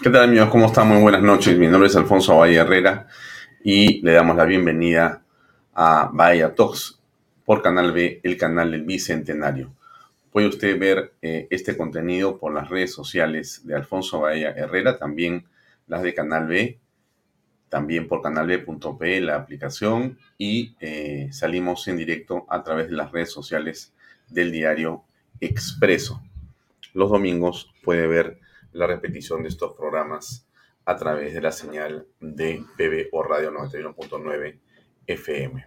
¿Qué tal amigos? ¿Cómo están? Muy buenas noches. Mi nombre es Alfonso Valle Herrera y le damos la bienvenida a Bahía Talks por Canal B, el canal del Bicentenario. Puede usted ver eh, este contenido por las redes sociales de Alfonso Bahía Herrera, también las de Canal B, también por canalb.p, la aplicación, y eh, salimos en directo a través de las redes sociales del diario Expreso. Los domingos puede ver la repetición de estos programas a través de la señal de PBO Radio 91.9 FM.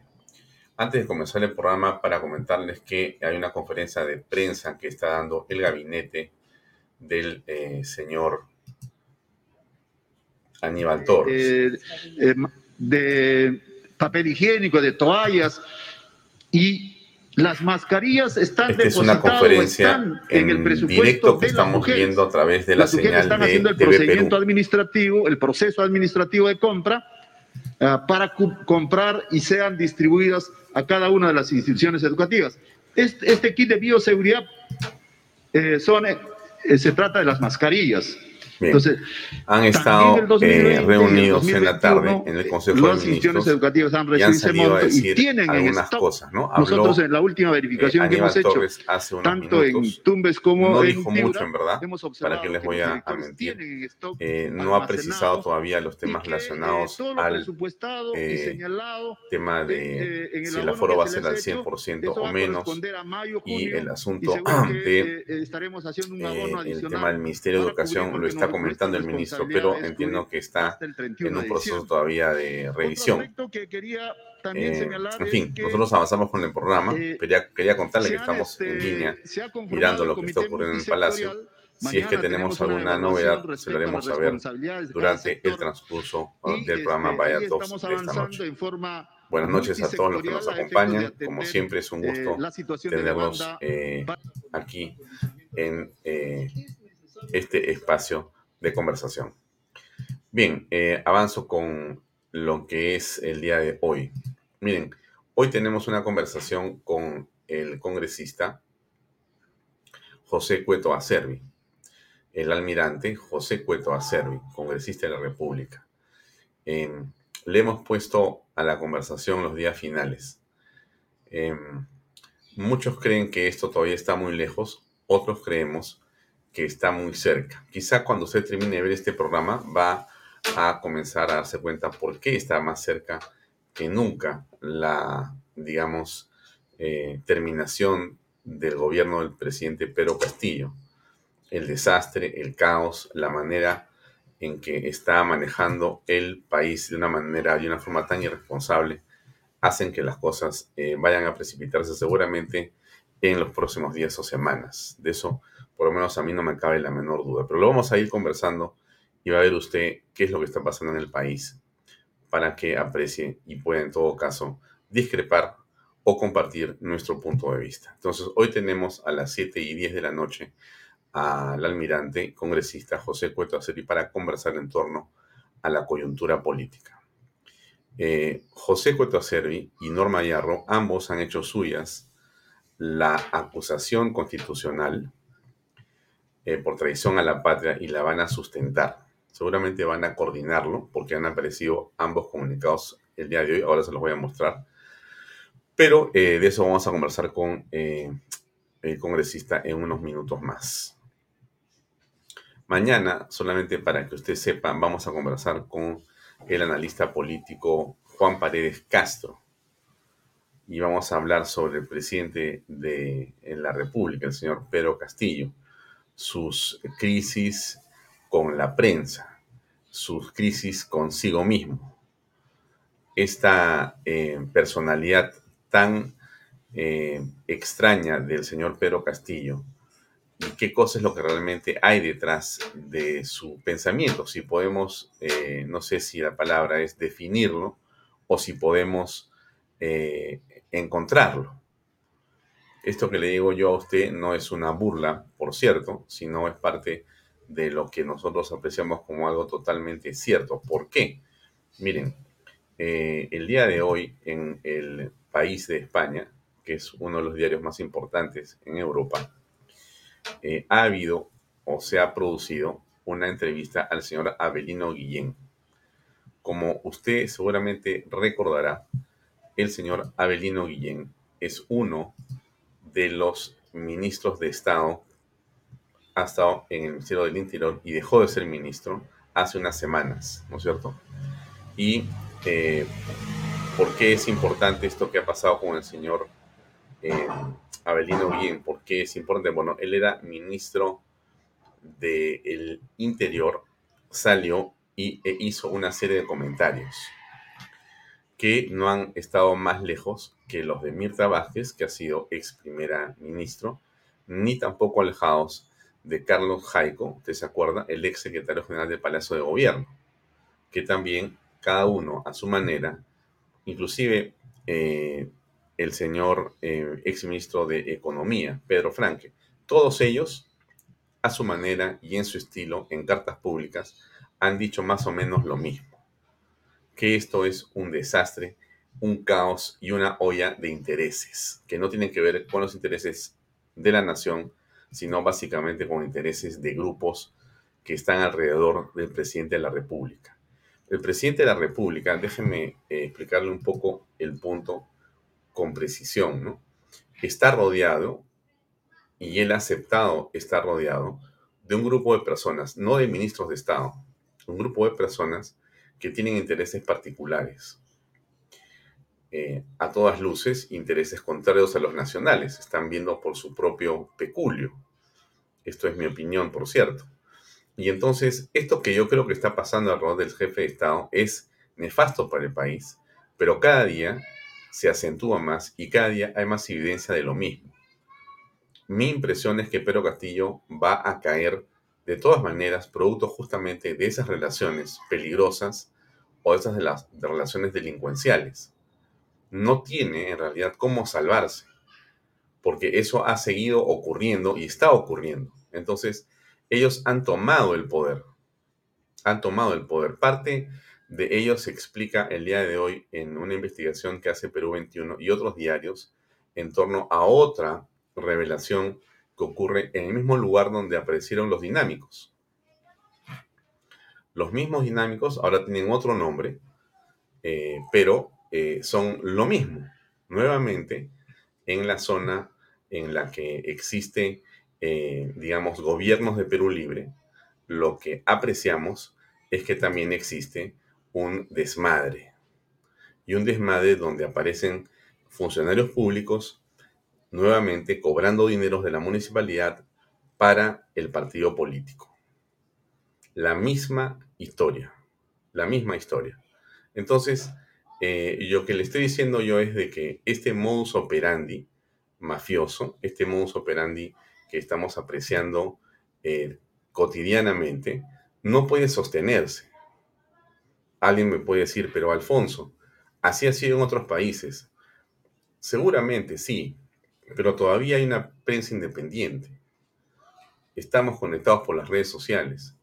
Antes de comenzar el programa, para comentarles que hay una conferencia de prensa que está dando el gabinete del eh, señor Aníbal Torres. Eh, eh, de papel higiénico, de toallas y las mascarillas están Esta es una conferencia en, el presupuesto directo que estamos viendo a través de la señal están de haciendo el procedimiento administrativo, el proceso administrativo de compra uh, para comprar y sean distribuidas a cada una de las instituciones educativas. Este, este kit de bioseguridad eh, son, eh, se trata de las mascarillas. Entonces, han estado eh, reunidos en la tarde en el Consejo de Ministros educativas han y han salido a decir tienen algunas cosas, ¿no? Habló, Nosotros en la última verificación eh, que hemos hecho, hace tanto minutos, en Tumbes como no en dijo mucho, en verdad, para que les voy a, a mentir. Eh, no ha precisado todavía los temas relacionados eh, al eh, tema de eh, si el aforo va a ser al 100% o menos y el asunto de el tema del Ministerio de Educación lo está comentando el ministro, pero entiendo que está en un proceso todavía de revisión. Eh, en fin, nosotros avanzamos con el programa. Eh, quería, quería contarle que estamos en este, línea mirando lo que está ocurriendo en el Palacio. Si es que tenemos alguna novedad, se lo haremos saber durante el transcurso del programa Vaya este, Talks de esta noche. Buenas noches a todos los que nos acompañan. Como siempre, es un eh, gusto tenerlos eh, aquí en eh, este espacio de conversación. Bien, eh, avanzo con lo que es el día de hoy. Miren, hoy tenemos una conversación con el congresista José Cueto Acervi, el almirante José Cueto Acervi, congresista de la República. Eh, le hemos puesto a la conversación los días finales. Eh, muchos creen que esto todavía está muy lejos, otros creemos que está muy cerca. Quizá cuando usted termine de ver este programa va a comenzar a darse cuenta por qué está más cerca que nunca la, digamos, eh, terminación del gobierno del presidente Pedro Castillo. El desastre, el caos, la manera en que está manejando el país de una manera, de una forma tan irresponsable, hacen que las cosas eh, vayan a precipitarse seguramente en los próximos días o semanas. De eso por lo menos a mí no me cabe la menor duda. Pero lo vamos a ir conversando y va a ver usted qué es lo que está pasando en el país para que aprecie y pueda en todo caso discrepar o compartir nuestro punto de vista. Entonces, hoy tenemos a las 7 y 10 de la noche al almirante congresista José Cueto Aceri para conversar en torno a la coyuntura política. Eh, José Cueto Servi y Norma Yarro, ambos han hecho suyas la acusación constitucional eh, por traición a la patria y la van a sustentar. Seguramente van a coordinarlo porque han aparecido ambos comunicados el día de hoy. Ahora se los voy a mostrar. Pero eh, de eso vamos a conversar con el congresista en unos minutos más. Mañana, solamente para que usted sepa, vamos a conversar con el analista político Juan Paredes Castro. Y vamos a hablar sobre el presidente de la República, el señor Pedro Castillo, sus crisis con la prensa, sus crisis consigo mismo. Esta eh, personalidad tan eh, extraña del señor Pedro Castillo, y qué cosa es lo que realmente hay detrás de su pensamiento. Si podemos, eh, no sé si la palabra es definirlo o si podemos encontrarlo. Esto que le digo yo a usted no es una burla, por cierto, sino es parte de lo que nosotros apreciamos como algo totalmente cierto. ¿Por qué? Miren, eh, el día de hoy en el país de España, que es uno de los diarios más importantes en Europa, eh, ha habido o se ha producido una entrevista al señor Abelino Guillén. Como usted seguramente recordará, el señor Abelino Guillén es uno de los ministros de Estado, ha estado en el Ministerio del Interior y dejó de ser ministro hace unas semanas, ¿no es cierto? Y eh, ¿por qué es importante esto que ha pasado con el señor eh, Abelino Guillén. ¿Por qué es importante? Bueno, él era ministro del Interior, salió y, e hizo una serie de comentarios que no han estado más lejos que los de Mirta Vázquez, que ha sido ex primera ministro, ni tampoco alejados de Carlos Jaico, usted se acuerda, el ex secretario general del Palacio de Gobierno, que también cada uno a su manera, inclusive eh, el señor eh, exministro de Economía, Pedro Franque. Todos ellos, a su manera y en su estilo, en cartas públicas, han dicho más o menos lo mismo, que esto es un desastre, un caos y una olla de intereses, que no tienen que ver con los intereses de la nación, sino básicamente con intereses de grupos que están alrededor del presidente de la República. El presidente de la República, déjenme eh, explicarle un poco el punto con precisión, ¿no? Está rodeado, y él ha aceptado estar rodeado, de un grupo de personas, no de ministros de Estado, un grupo de personas que tienen intereses particulares. Eh, a todas luces, intereses contrarios a los nacionales, están viendo por su propio peculio. Esto es mi opinión, por cierto. Y entonces, esto que yo creo que está pasando alrededor del jefe de Estado es nefasto para el país, pero cada día se acentúa más y cada día hay más evidencia de lo mismo. Mi impresión es que Pedro Castillo va a caer de todas maneras producto justamente de esas relaciones peligrosas o esas de las relaciones delincuenciales. No tiene en realidad cómo salvarse, porque eso ha seguido ocurriendo y está ocurriendo. Entonces, ellos han tomado el poder. Han tomado el poder. Parte de ello se explica el día de hoy en una investigación que hace Perú 21 y otros diarios en torno a otra revelación que ocurre en el mismo lugar donde aparecieron los dinámicos. Los mismos dinámicos ahora tienen otro nombre, eh, pero eh, son lo mismo. Nuevamente, en la zona en la que existe, eh, digamos, gobiernos de Perú Libre, lo que apreciamos es que también existe un desmadre. Y un desmadre donde aparecen funcionarios públicos nuevamente cobrando dineros de la municipalidad para el partido político. La misma historia, la misma historia. Entonces, eh, lo que le estoy diciendo yo es de que este modus operandi mafioso, este modus operandi que estamos apreciando eh, cotidianamente, no puede sostenerse. Alguien me puede decir, pero Alfonso, así ha sido en otros países. Seguramente sí, pero todavía hay una prensa independiente. Estamos conectados por las redes sociales.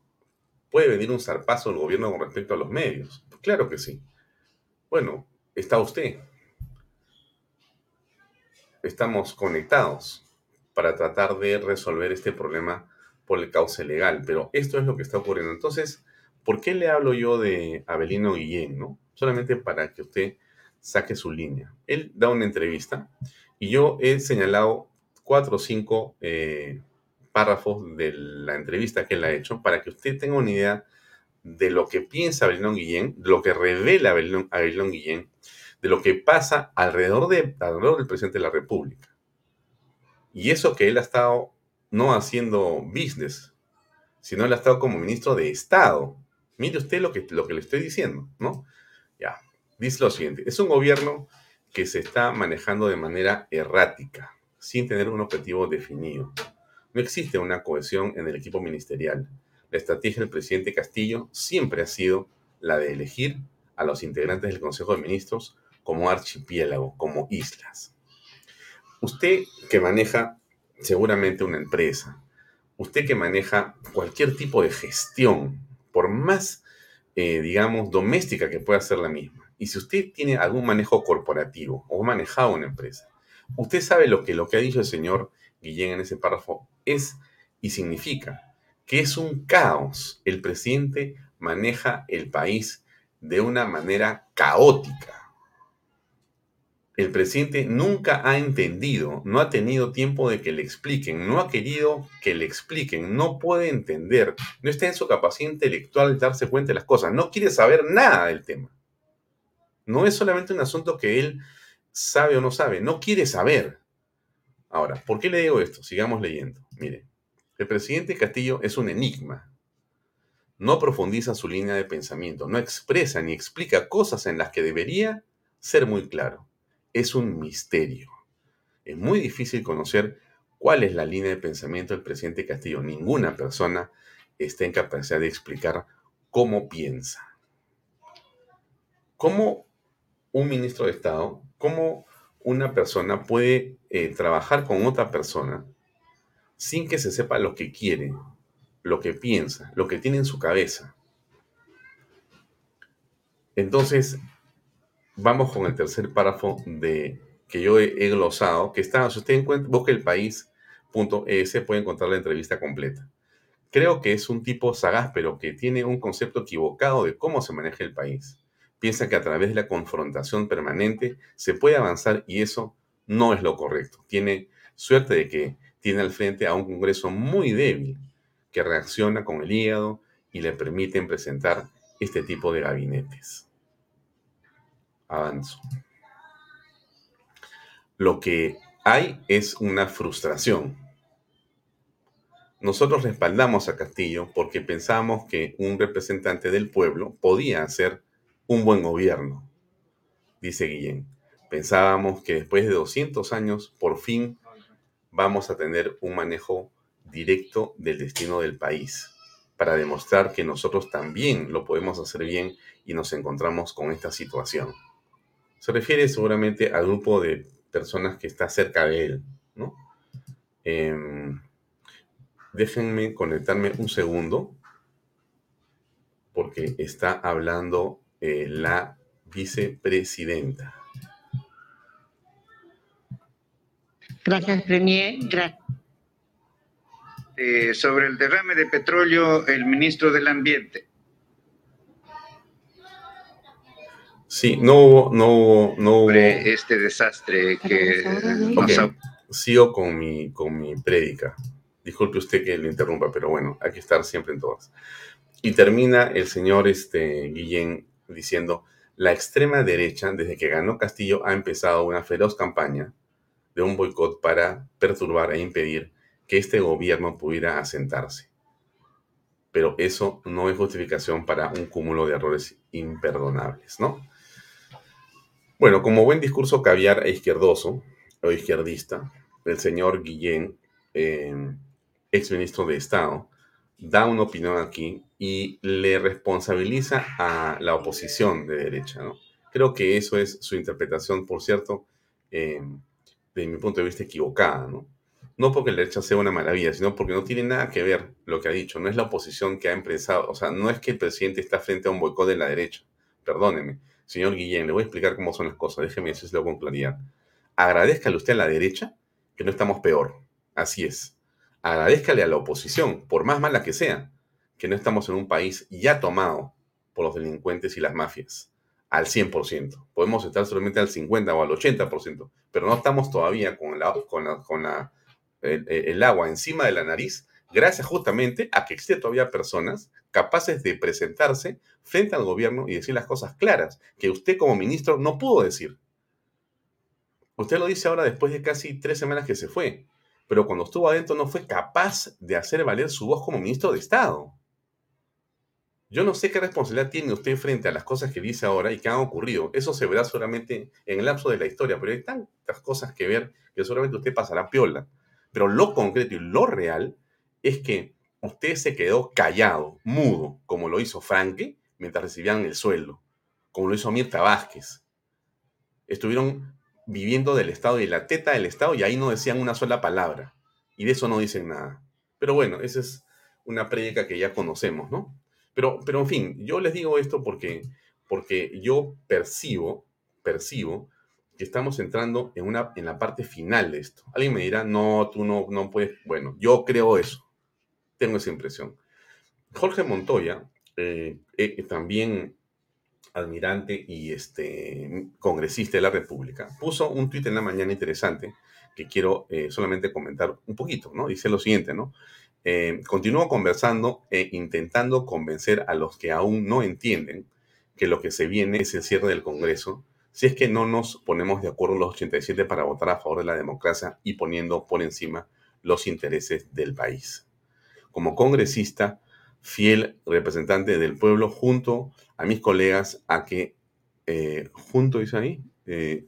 ¿Puede venir un zarpazo del gobierno con respecto a los medios? Claro que sí. Bueno, está usted. Estamos conectados para tratar de resolver este problema por el cauce legal, pero esto es lo que está ocurriendo. Entonces, ¿por qué le hablo yo de Abelino Guillén? ¿no? Solamente para que usted saque su línea. Él da una entrevista y yo he señalado cuatro o cinco eh, párrafos de la entrevista que él ha hecho para que usted tenga una idea de lo que piensa Abelino Guillén, de lo que revela Abelino Guillén, de lo que pasa alrededor, de, alrededor del presidente de la República. Y eso que él ha estado no haciendo business, sino él ha estado como ministro de Estado. Mire usted lo que, lo que le estoy diciendo, ¿no? Ya, dice lo siguiente, es un gobierno que se está manejando de manera errática, sin tener un objetivo definido. No existe una cohesión en el equipo ministerial. La estrategia del presidente Castillo siempre ha sido la de elegir a los integrantes del Consejo de Ministros como archipiélago, como islas. Usted que maneja seguramente una empresa, usted que maneja cualquier tipo de gestión, por más, eh, digamos, doméstica que pueda ser la misma, y si usted tiene algún manejo corporativo o manejado una empresa, usted sabe lo que, lo que ha dicho el señor Guillén en ese párrafo es y significa que es un caos. El presidente maneja el país de una manera caótica el presidente nunca ha entendido, no ha tenido tiempo de que le expliquen, no ha querido que le expliquen, no puede entender, no está en su capacidad intelectual de darse cuenta de las cosas, no quiere saber nada del tema. No es solamente un asunto que él sabe o no sabe, no quiere saber. Ahora, ¿por qué le digo esto? Sigamos leyendo. Mire, el presidente Castillo es un enigma. No profundiza su línea de pensamiento, no expresa ni explica cosas en las que debería ser muy claro es un misterio. Es muy difícil conocer cuál es la línea de pensamiento del presidente Castillo. Ninguna persona está en capacidad de explicar cómo piensa. ¿Cómo un ministro de Estado, cómo una persona puede eh, trabajar con otra persona sin que se sepa lo que quiere, lo que piensa, lo que tiene en su cabeza? Entonces, vamos con el tercer párrafo de, que yo he, glosado, que está, si usted encuentra, busca el país.es, puede encontrar la entrevista completa. Creo que es un tipo sagaz, pero que tiene un concepto equivocado de cómo se maneja el país. Piensa que a través de la confrontación permanente se puede avanzar y eso no es lo correcto. Tiene suerte de que tiene al frente a un Congreso muy débil que reacciona con el hígado y le permiten presentar este tipo de gabinetes avanzo. Lo que hay es una frustración. Nosotros respaldamos a Castillo porque pensamos que un representante del pueblo podía hacer un buen gobierno, dice Guillén. Pensábamos que después de 200 años, por fin, vamos a tener un manejo directo del destino del país, para demostrar que nosotros también lo podemos hacer bien y nos encontramos con esta situación. Se refiere seguramente al grupo de personas que está cerca de él, ¿no? Em, déjenme conectarme un segundo, porque está hablando eh, la vicepresidenta. Gracias, Premier. Eh, sobre el derrame de petróleo, el ministro del Ambiente. Sí, no hubo, no hubo, no hubo. Este desastre que Sigo con mi, con mi prédica. Disculpe usted que lo interrumpa, pero bueno, hay que estar siempre en todas. Y termina el señor este, Guillén diciendo, la extrema derecha, desde que ganó Castillo, ha empezado una feroz campaña de un boicot para perturbar e impedir que este gobierno pudiera asentarse. Pero eso no es justificación para un cúmulo de errores imperdonables, ¿no? Bueno, como buen discurso caviar e izquierdoso o izquierdista, el señor Guillén, eh, ex ministro de Estado, da una opinión aquí y le responsabiliza a la oposición de derecha. ¿no? Creo que eso es su interpretación, por cierto, eh, de mi punto de vista equivocada. ¿no? no porque la derecha sea una maravilla, sino porque no tiene nada que ver lo que ha dicho. No es la oposición que ha empezado. O sea, no es que el presidente está frente a un boicot de la derecha. Perdónenme señor Guillén, le voy a explicar cómo son las cosas, déjeme decirlo con claridad. Agradezcale usted a la derecha que no estamos peor. Así es. Agradezcale a la oposición, por más mala que sea, que no estamos en un país ya tomado por los delincuentes y las mafias al 100%. Podemos estar solamente al 50 o al 80%, pero no estamos todavía con, la, con, con la, el, agua encima de la nariz, gracias justamente a que existen todavía personas capaces de presentarse frente al gobierno y decir las cosas claras que usted como ministro no pudo decir. Usted lo dice ahora después de casi tres semanas que se fue, pero cuando estuvo adentro no fue capaz de hacer valer su voz como ministro de Estado. Yo no sé qué responsabilidad tiene usted frente a las cosas que dice ahora y que han ocurrido. Eso se verá solamente en el lapso de la historia, pero hay tantas cosas que ver que solamente usted pasará piola. Pero lo concreto y lo real es que usted se quedó callado, mudo, como lo hizo Franke mientras recibían el sueldo, como lo hizo Mirta Vázquez. Estuvieron viviendo del Estado y la teta del Estado y ahí no decían una sola palabra. Y de eso no dicen nada. Pero bueno, esa es una prédica que ya conocemos, ¿no? Pero, pero en fin, yo les digo esto porque, porque yo percibo, percibo que estamos entrando en, una, en la parte final de esto. Alguien me dirá, no, tú no, no puedes. Bueno, yo creo eso. Tengo esa impresión. Jorge Montoya, eh, eh, también admirante y este, congresista de la República, puso un tuit en la mañana interesante que quiero eh, solamente comentar un poquito, ¿no? Dice lo siguiente, ¿no? Eh, continúo conversando e intentando convencer a los que aún no entienden que lo que se viene es el cierre del Congreso, si es que no nos ponemos de acuerdo los 87 para votar a favor de la democracia y poniendo por encima los intereses del país. Como congresista, fiel representante del pueblo, junto a mis colegas a que, eh, junto, dice ahí, eh,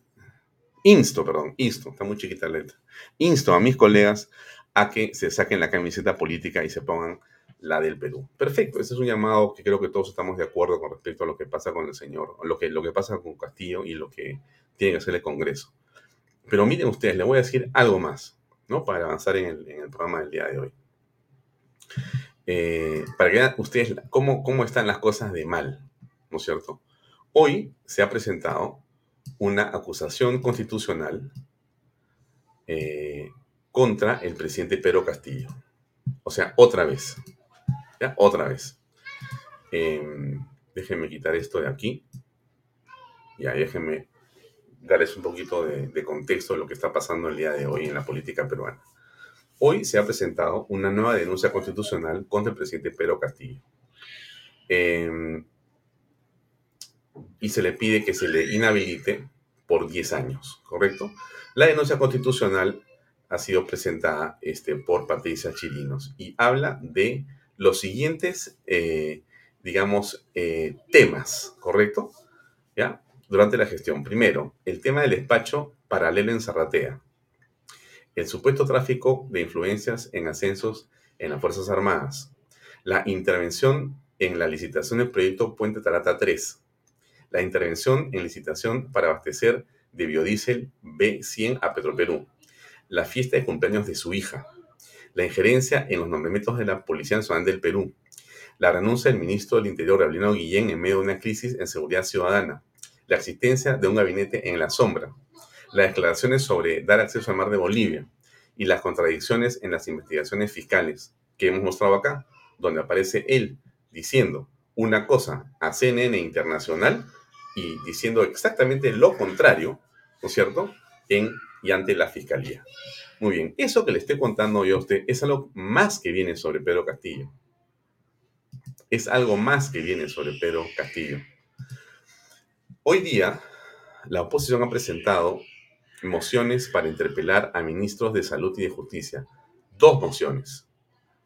insto, perdón, insto, está muy chiquita la letra, insto a mis colegas a que se saquen la camiseta política y se pongan la del Perú. Perfecto, ese es un llamado que creo que todos estamos de acuerdo con respecto a lo que pasa con el señor, lo que, lo que pasa con Castillo y lo que tiene que hacer el Congreso. Pero miren ustedes, les voy a decir algo más, ¿no? Para avanzar en el, en el programa del día de hoy. Eh, para que vean ustedes cómo, cómo están las cosas de mal, ¿no es cierto? Hoy se ha presentado una acusación constitucional eh, contra el presidente Pedro Castillo. O sea, otra vez. ¿Ya? Otra vez. Em, déjenme quitar esto de aquí. Ya, déjenme darles un poquito de, contexto de lo que está pasando el día de hoy en la política peruana. Hoy se ha presentado una nueva denuncia constitucional contra el presidente Pedro Castillo. Em, y se le pide que se le inhabilite por 10 años, ¿correcto? La denuncia constitucional ha sido presentada este, por Patricia Chirinos y habla de los siguientes, eh, digamos, eh, temas, ¿correcto? ¿Ya? Durante la gestión. Primero, el tema del despacho paralelo en Zarratea. El supuesto tráfico de influencias en ascensos en las Fuerzas Armadas. La intervención en la licitación del proyecto Puente Tarata 3. La intervención en licitación para abastecer de biodiesel B100 a Petroperú la fiesta de cumpleaños de su hija, la injerencia en los nombramientos de la Policía Nacional del Perú, la renuncia del ministro del Interior, Gabriel Guillén, en medio de una crisis en seguridad ciudadana, la existencia de un gabinete en la sombra, las declaraciones sobre dar acceso al mar de Bolivia y las contradicciones en las investigaciones fiscales que hemos mostrado acá, donde aparece él diciendo una cosa a CNN Internacional y diciendo exactamente lo contrario, ¿no es cierto?, en y ante la fiscalía. Muy bien, eso que le estoy contando yo a usted es algo más que viene sobre Pedro Castillo. Es algo más que viene sobre Pedro Castillo. Hoy día, la oposición ha presentado mociones para interpelar a ministros de Salud y de Justicia. Dos mociones.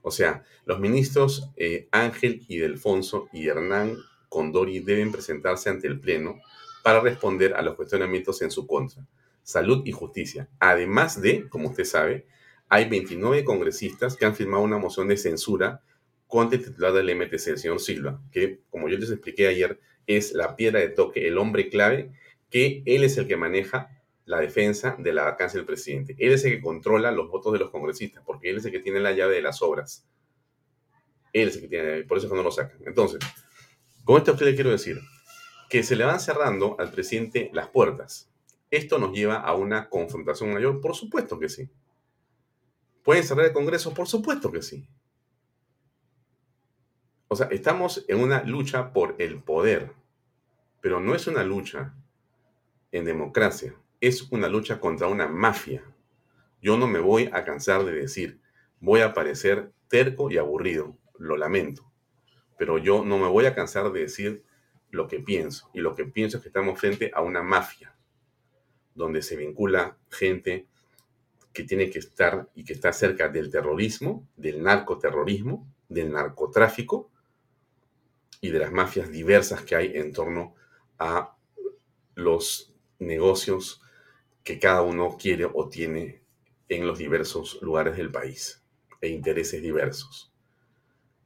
O sea, los ministros eh, Ángel y Delfonso y Hernán Condori deben presentarse ante el Pleno para responder a los cuestionamientos en su contra. Salud y Justicia. Además de, como usted sabe, hay 29 congresistas que han firmado una moción de censura contra el titular del MTC, el señor Silva, que, como yo les expliqué ayer, es la piedra de toque, el hombre clave, que él es el que maneja la defensa de la vacancia del presidente. Él es el que controla los votos de los congresistas, porque él es el que tiene la llave de las obras. Él es el que tiene, por eso es que no lo sacan. Entonces, con esto usted le quiero decir que se le van cerrando al presidente las puertas. ¿Esto nos lleva a una confrontación mayor? Por supuesto que sí. ¿Pueden cerrar el Congreso? Por supuesto que sí. O sea, estamos en una lucha por el poder, pero no es una lucha en democracia, es una lucha contra una mafia. Yo no me voy a cansar de decir, voy a parecer terco y aburrido, lo lamento, pero yo no me voy a cansar de decir lo que pienso, y lo que pienso es que estamos frente a una mafia, donde se vincula gente que tiene que estar y que está cerca del terrorismo, del narcoterrorismo, del narcotráfico y de las mafias diversas que hay en torno a los negocios que cada uno quiere o tiene en los diversos lugares del país e intereses diversos.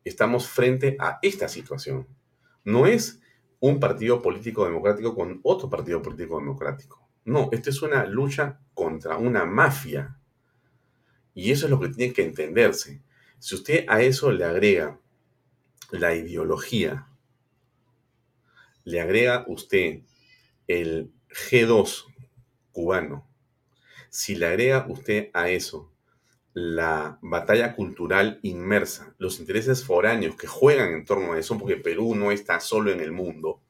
Estamos frente a esta situación. No es un partido político democrático con otro partido político democrático. No, esto es una lucha contra una mafia. Y eso es lo que tiene que entenderse. Si usted a eso le agrega la ideología, le agrega usted el G2 cubano, si le agrega usted a eso la batalla cultural inmersa, los intereses foráneos que juegan en torno a eso, porque Perú no está solo en el mundo.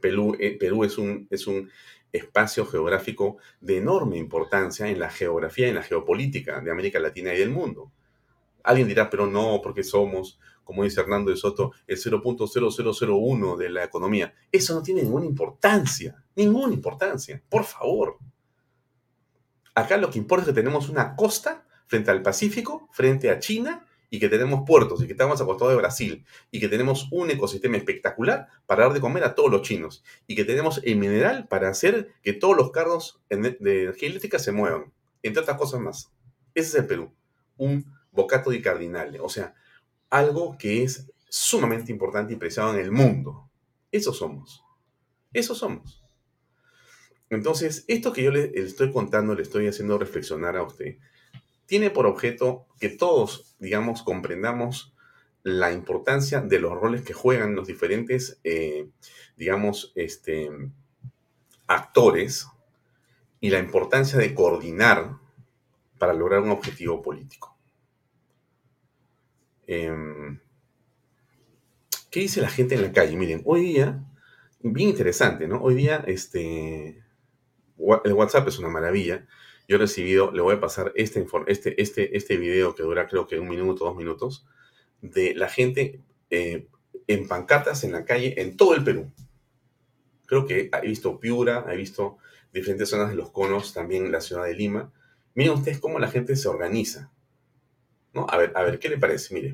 Perú, eh, es, un, es un espacio geográfico de enorme importancia en la geografía y en la geopolítica de América Latina y del mundo. Alguien dirá, pero no, porque somos, como dice Hernando de Soto, el 0.0001 de la economía. Eso no tiene ninguna importancia, ninguna importancia, por favor. Acá lo que importa es que tenemos una costa frente al Pacífico, frente a China, y que tenemos puertos y que estamos acostados de Brasil y que tenemos un ecosistema espectacular para dar de comer a todos los chinos y que tenemos el mineral para hacer que todos los carros de energía eléctrica se muevan, entre otras cosas más. Ese es el Perú, un bocato di cardinale, o sea, algo que es sumamente importante y preciado en el mundo. Eso somos. Eso somos. Entonces, esto que yo le, estoy contando, le estoy haciendo reflexionar a usted, tiene por objeto que todos, digamos, comprendamos la importancia de los roles que juegan los diferentes, eh, digamos, este, actores y la importancia de coordinar para lograr un objetivo político. Em, ¿Qué dice la gente en la calle? Miren, hoy día, bien interesante, ¿no? Hoy día, este, el WhatsApp es una maravilla yo he recibido, le voy a pasar este, este, este, este video que dura creo que un minuto, dos minutos, de la gente eh, en pancartas en la calle en todo el Perú. Creo que he visto Piura, he visto diferentes zonas de los conos, también la ciudad de Lima. Miren ustedes cómo la gente se organiza. ¿No? A ver, a ver, ¿qué le parece? Mire.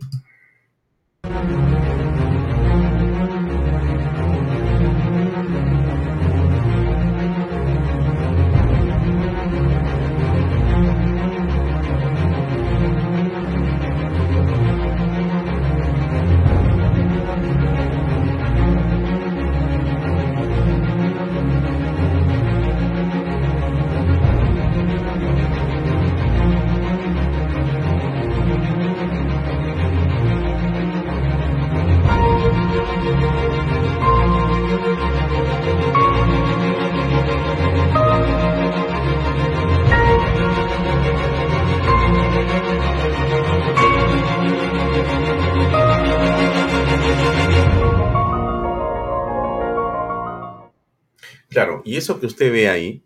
Y eso que usted ve ahí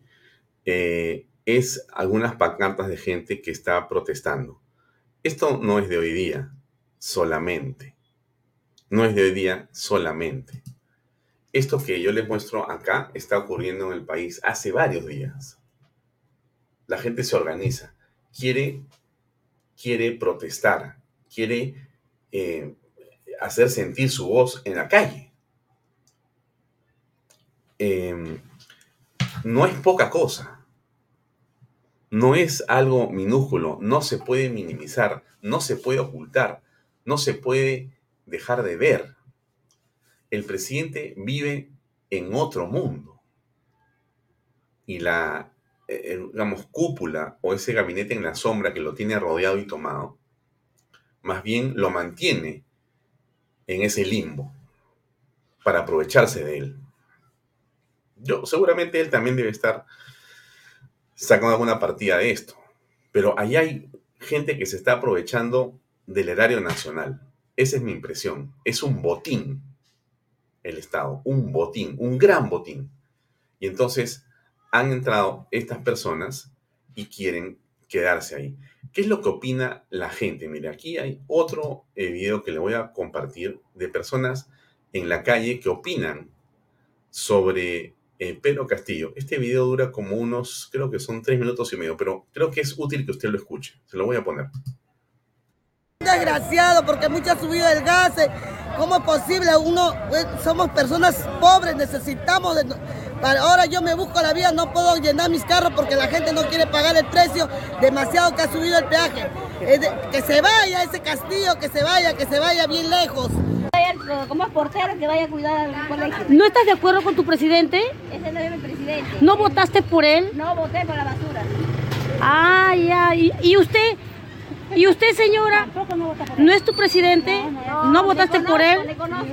eh, es algunas pancartas de gente que está protestando. Esto no es de hoy día solamente. No es de hoy día solamente. Esto que yo les muestro acá está ocurriendo en el país hace varios días. La gente se organiza, quiere, quiere protestar, quiere eh, hacer sentir su voz en la calle. Em, no es poca cosa. No es algo minúsculo, no se puede minimizar, no se puede ocultar, no se puede dejar de ver. El presidente vive en otro mundo. Y la, eh, eh, digamos, cúpula o ese gabinete en la sombra que lo tiene rodeado y tomado, más bien lo mantiene en ese limbo para aprovecharse de él. Yo, seguramente él también debe estar sacando alguna partida de esto. Pero ahí hay gente que se está aprovechando del erario nacional. Esa es mi impresión. Es un botín el Estado, un botín, un gran botín. Y entonces han entrado estas personas y quieren quedarse ahí. ¿Qué es lo que opina la gente? Mire, aquí hay otro eh, video que le voy a compartir de personas en la calle que opinan sobre eh, Pedro Castillo. Este video dura como unos, creo que son tres minutos y medio, pero creo que es útil que usted lo escuche. Se lo voy a poner. Desgraciado, porque mucha subida del gas. Eh, ¿Cómo es posible? Pues, somos personas pobres, necesitamos de, ahora yo me busco la vida, no puedo llenar mis carros porque la gente no quiere pagar el precio demasiado que ha subido el peaje. que se vaya ese castillo, que se vaya, que se vaya bien lejos. Como portero que vaya a cuidar al colegio. ¿No estás de acuerdo con tu presidente? Ese no es mi presidente. ¿No votaste por él? No voté por la basura. Ah, ya. ¿Y usted? ¿Y usted, señora? No, es tu presidente? ¿No, votaste por él? Le conozco,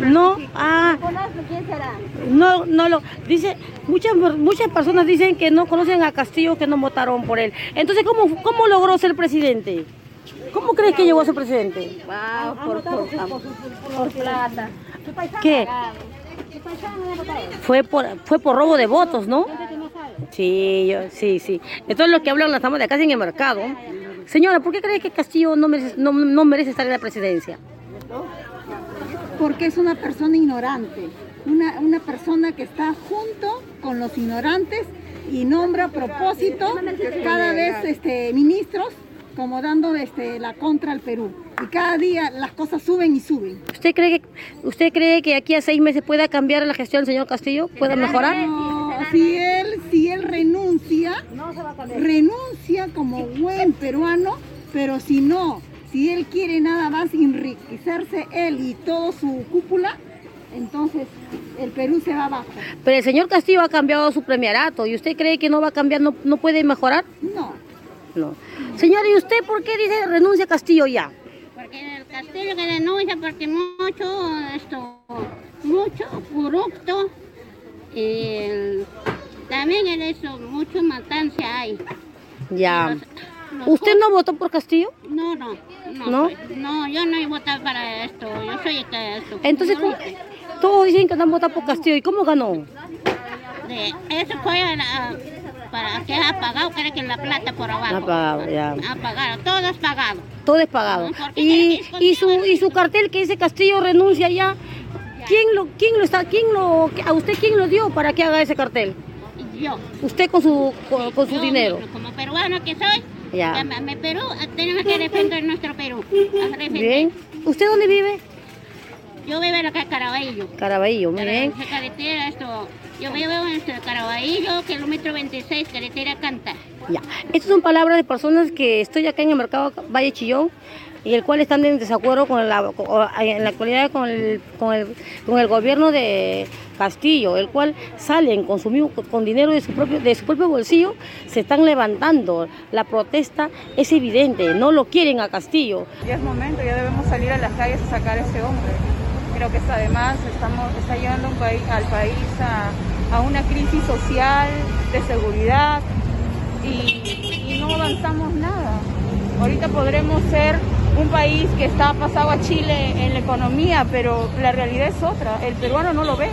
No, ah. ¿quién será? No, no lo. Dice, muchas, muchas personas dicen que no conocen a Castillo, que no votaron por él. Entonces, ¿cómo, cómo logró ser presidente? ¿Cómo crees que llegó a ser presidente? por, por, plata. ¿Qué? Fue por, fue por robo de votos, ¿no? Sí, yo, sí, sí. Esto es lo que hablan las damas de acá en el mercado. Señora, ¿por qué cree que Castillo no merece, no, merece estar en la presidencia? Porque es una persona ignorante, una, una persona que está junto con los ignorantes y nombra a propósito cada vez este, ministros como dando este, la contra al Perú. Y cada día las cosas suben y suben. ¿Usted cree que, usted cree que aquí a seis meses pueda cambiar la gestión del señor Castillo? ¿Pueda mejorar? si él, si él renuncia, renuncia como buen peruano, pero si no, si él quiere nada más enriquecerse él y toda su cúpula, entonces el Perú se va abajo. Pero el señor Castillo ha cambiado su premiarato y usted cree que no va a cambiar, no, no puede mejorar? No. No. Señor, ¿y usted por qué dice renuncia Castillo ya? Porque el Castillo que denuncia porque mucho esto, mucho corrupto y también en eso mucho matanza hay. Ya. ¿Usted no votó por Castillo? No, no. No, ¿No? yo no he votado para esto. Yo soy esto. Entonces, todos dicen que no han votado por Castillo. ¿Y cómo ganó? De, eso fue para que ha pagado, creo que la plata por abajo. Ha pagado, ya. Ha pagado, todo es pagado. Todo es pagado. Y, y, su, y su cartel que dice Castillo renuncia ya, ¿quién lo, quién lo está, quién lo, a usted quién lo dio para que haga ese cartel? Yo. Usted con su, con, su dinero. Como peruano que soy, ya. Me Perú, tenemos que defender nuestro Perú. Bien. ¿Usted dónde vive? Yo vivo acá en Caraballo. Caraballo, muy bien. Carretera, esto, yo vivo en este Caraballo, kilómetro 26, carretera Canta. Ya, estas son palabras de personas que estoy acá en el mercado Valle Chillón y el cual están en desacuerdo con la, en la actualidad con el, con, el, con el gobierno de Castillo, el cual salen con, con dinero de su, propio, de su propio bolsillo, se están levantando. La protesta es evidente, no lo quieren a Castillo. Ya es momento, ya debemos salir a las calles a sacar a ese hombre. Creo que además estamos, está llevando al país a, a una crisis social, de seguridad, y, no avanzamos nada. Ahorita podremos ser un país que está pasado a Chile en la economía, pero la realidad es otra. El peruano no lo ve,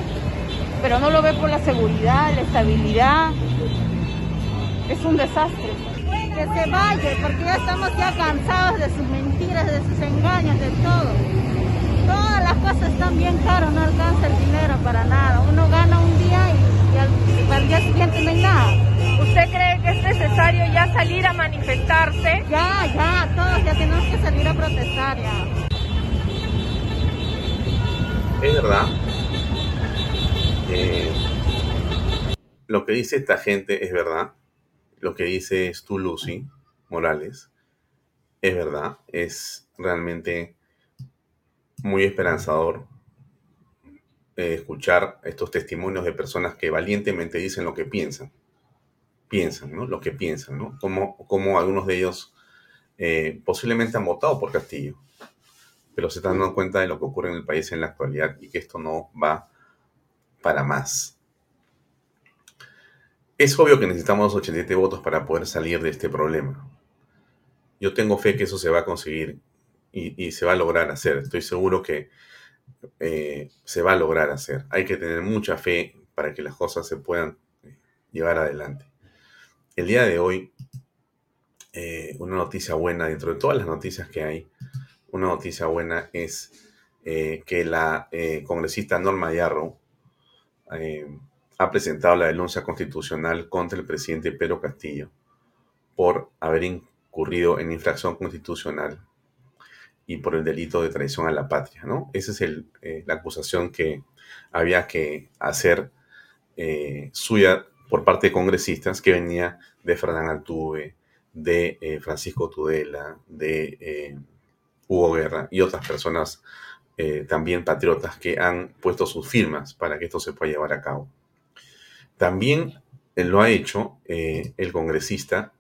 pero no lo ve por la seguridad, la estabilidad. Es un desastre. Que se vaya, porque ya estamos ya cansados de sus mentiras, de sus engaños, de todo. Todas las cosas están bien caras, no alcanza el dinero para nada. Uno gana un día y, al, al día siguiente no hay nada. ¿Usted cree que es necesario ya salir a manifestarse? Ya, ya, todos ya tenemos que salir a protestar ya. Es verdad. Eh, lo que dice esta gente es verdad. Lo que dice tú, Lucy Morales, es verdad. Es realmente muy esperanzador eh, escuchar estos testimonios de personas que valientemente dicen lo que piensan piensan, ¿no? Lo que piensan, ¿no? Como, algunos de ellos eh, posiblemente han votado por Castillo, pero se están dando cuenta de lo que ocurre en el país en la actualidad y que esto no va para más. Es obvio que necesitamos 87 votos para poder salir de este problema. Yo tengo fe que eso se va a conseguir y, se va a lograr hacer. Estoy seguro que eh, se va a lograr hacer. Hay que tener mucha fe para que las cosas se puedan eh, llevar adelante. El día de hoy, eh, una noticia buena, dentro de todas las noticias que hay, una noticia buena es que la congresista Norma Yarrow ha presentado la denuncia constitucional contra el presidente Pedro Castillo por haber incurrido en infracción constitucional y por el delito de traición a la patria, ¿no? Esa es el, eh, la acusación que había que hacer eh, suya por parte de congresistas que venía de Fernán Altuve, de eh, Francisco Tudela, de Hugo Guerra y otras personas también patriotas que han puesto sus firmas para que esto se pueda llevar a cabo. También lo ha hecho el congresista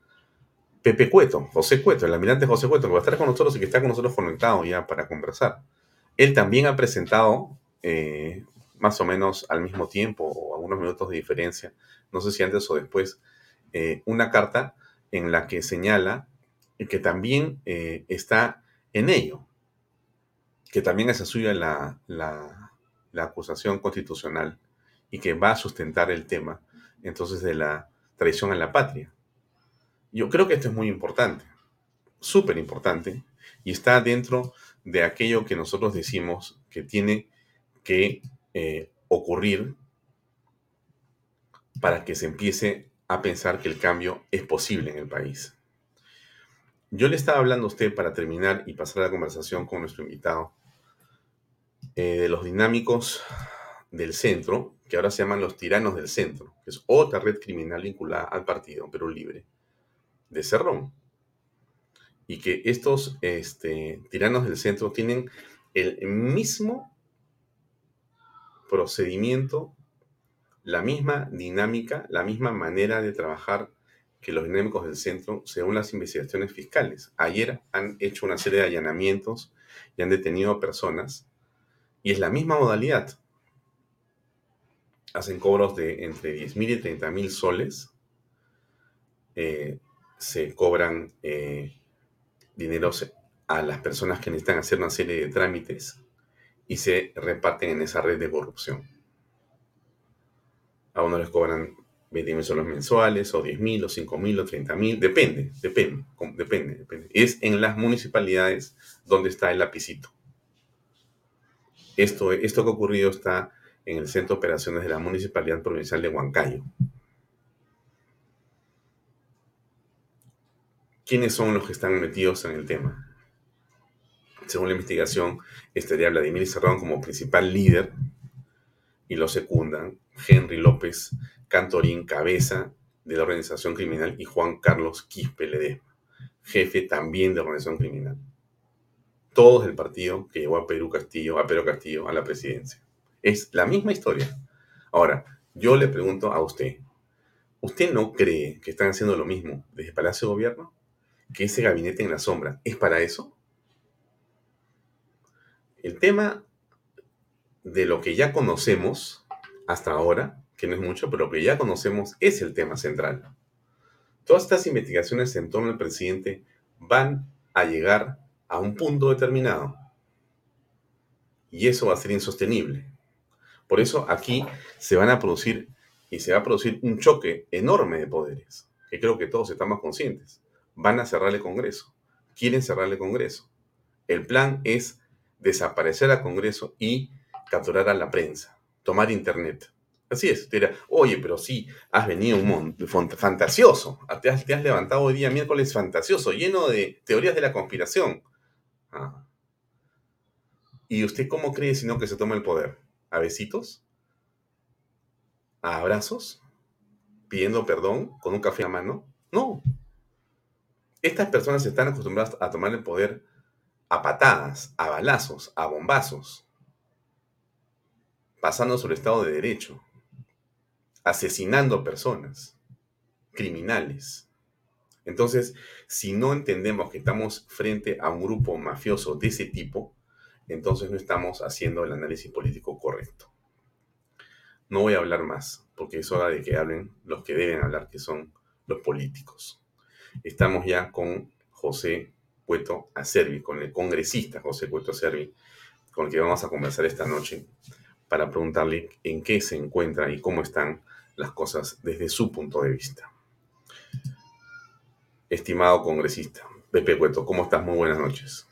Pepe Cueto, José Cueto, el almirante José Cueto, que va a estar con nosotros y que está con nosotros conectado ya para conversar. Él también ha presentado, eh, más o menos al mismo tiempo o a unos minutos de diferencia, no sé si antes o después, eh, una carta en la que señala que también eh, está en ello, que también es suya la, la, la acusación constitucional y que va a sustentar el tema entonces de la traición a la patria. Yo creo que esto es muy importante, súper importante, y está dentro de aquello que nosotros decimos que tiene que eh, ocurrir para que se empiece a pensar que el cambio es posible en el país. Yo le estaba hablando a usted para terminar y pasar la conversación con nuestro invitado eh, de los dinámicos del centro, que ahora se llaman los tiranos del centro, que es otra red criminal vinculada al partido Perú Libre de Cerrón. Y que estos este, tiranos del centro tienen el mismo procedimiento, la misma dinámica, la misma manera de trabajar que los dinámicos del centro según las investigaciones fiscales. Ayer han hecho una serie de allanamientos y han detenido personas y es la misma modalidad. Hacen cobros de entre 10 mil y 30 mil soles eh, se cobran eh, dinero a las personas que necesitan hacer una serie de trámites y se reparten en esa red de corrupción. A uno les cobran 20 mil soles mensuales, o 10 mil, o 5 mil, o 30 mil, depende, depende, depende, depende. Es en las municipalidades donde está el lapicito. Esto, esto que ha ocurrido está en el Centro de Operaciones de la Municipalidad Provincial de Huancayo. ¿Quiénes son los que están metidos en el tema? Según la investigación, estaría Vladimir Serrón como principal líder y lo secundan Henry López Cantorín, cabeza de la organización criminal, y Juan Carlos Quispe Ledesma, jefe también de la organización criminal. Todos del partido que llevó a Perú Castillo, a Pedro Castillo a la presidencia. Es la misma historia. Ahora, yo le pregunto a usted, ¿usted no cree que están haciendo lo mismo desde Palacio de Gobierno? Que ese gabinete en la sombra es para eso? El tema de lo que ya conocemos hasta ahora, que no es mucho, pero lo que ya conocemos es el tema central. Todas estas investigaciones en torno al presidente van a llegar a un punto determinado. Y eso va a ser insostenible. Por eso aquí se van a producir y se va a producir un choque enorme de poderes, que creo que todos estamos conscientes van a cerrar el Congreso. Quieren cerrar el Congreso. El plan es desaparecer al Congreso y capturar a la prensa, tomar Internet. Así es. Te oye, pero sí, has venido un fantasioso. Te has, levantado hoy día miércoles fantasioso, lleno de teorías de la conspiración. Ah. ¿Y usted cómo cree si no que se toma el poder? ¿A besitos? ¿A abrazos? ¿Pidiendo perdón con un café a mano? No, estas personas están acostumbradas a tomar el poder a patadas, a balazos, a bombazos, pasando sobre el Estado de Derecho, asesinando personas, criminales. Entonces, si no entendemos que estamos frente a un grupo mafioso de ese tipo, entonces no estamos haciendo el análisis político correcto. no voy a hablar más, porque es hora de que hablen los que deben hablar, que son los políticos. Estamos ya con José Cueto Acervi, con el congresista José Cueto Acervi, con el que vamos a conversar esta noche para preguntarle en qué se encuentra y cómo están las cosas desde su punto de vista. Estimado congresista, Pepe Cueto, ¿cómo estás? Muy buenas noches.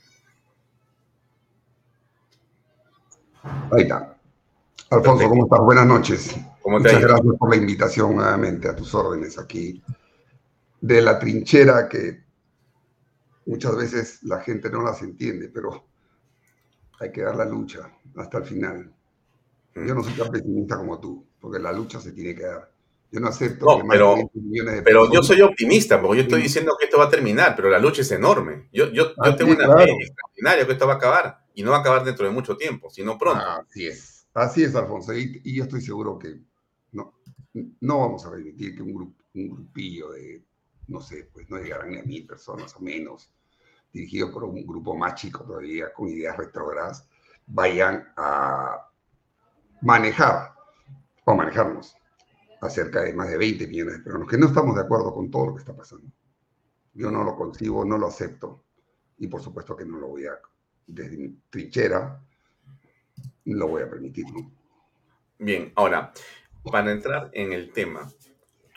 Ahí está. Alfonso, ¿cómo estás? Buenas noches. Muchas gracias por la invitación nuevamente a tus órdenes aquí de la trinchera que muchas veces la gente no las entiende, pero hay que dar la lucha hasta el final. Yo no soy tan pesimista como tú, porque la lucha se tiene que dar. Yo no acepto que más pero, de millones de Pero yo soy optimista, porque yo estoy diciendo que esto va a terminar, pero la lucha es enorme. Yo, yo, yo tengo una fe extraordinaria que esto va a acabar, y no va a acabar dentro de mucho tiempo, sino pronto. Así es, así es, Alfonso, y, yo estoy seguro que no, no vamos a permitir que un, grupo, un grupillo de, no sé, pues no llegarán ni a mil personas o menos, dirigido por un grupo más chico todavía, con ideas retrógradas, vayan a manejar o manejarnos acerca de más de 20 millones de peruanos, que no estamos de acuerdo con todo lo que está pasando. Yo no lo concibo, no lo acepto y por supuesto que no lo voy a, desde mi trinchera, lo voy a permitir. Bien, ahora, para entrar en el tema,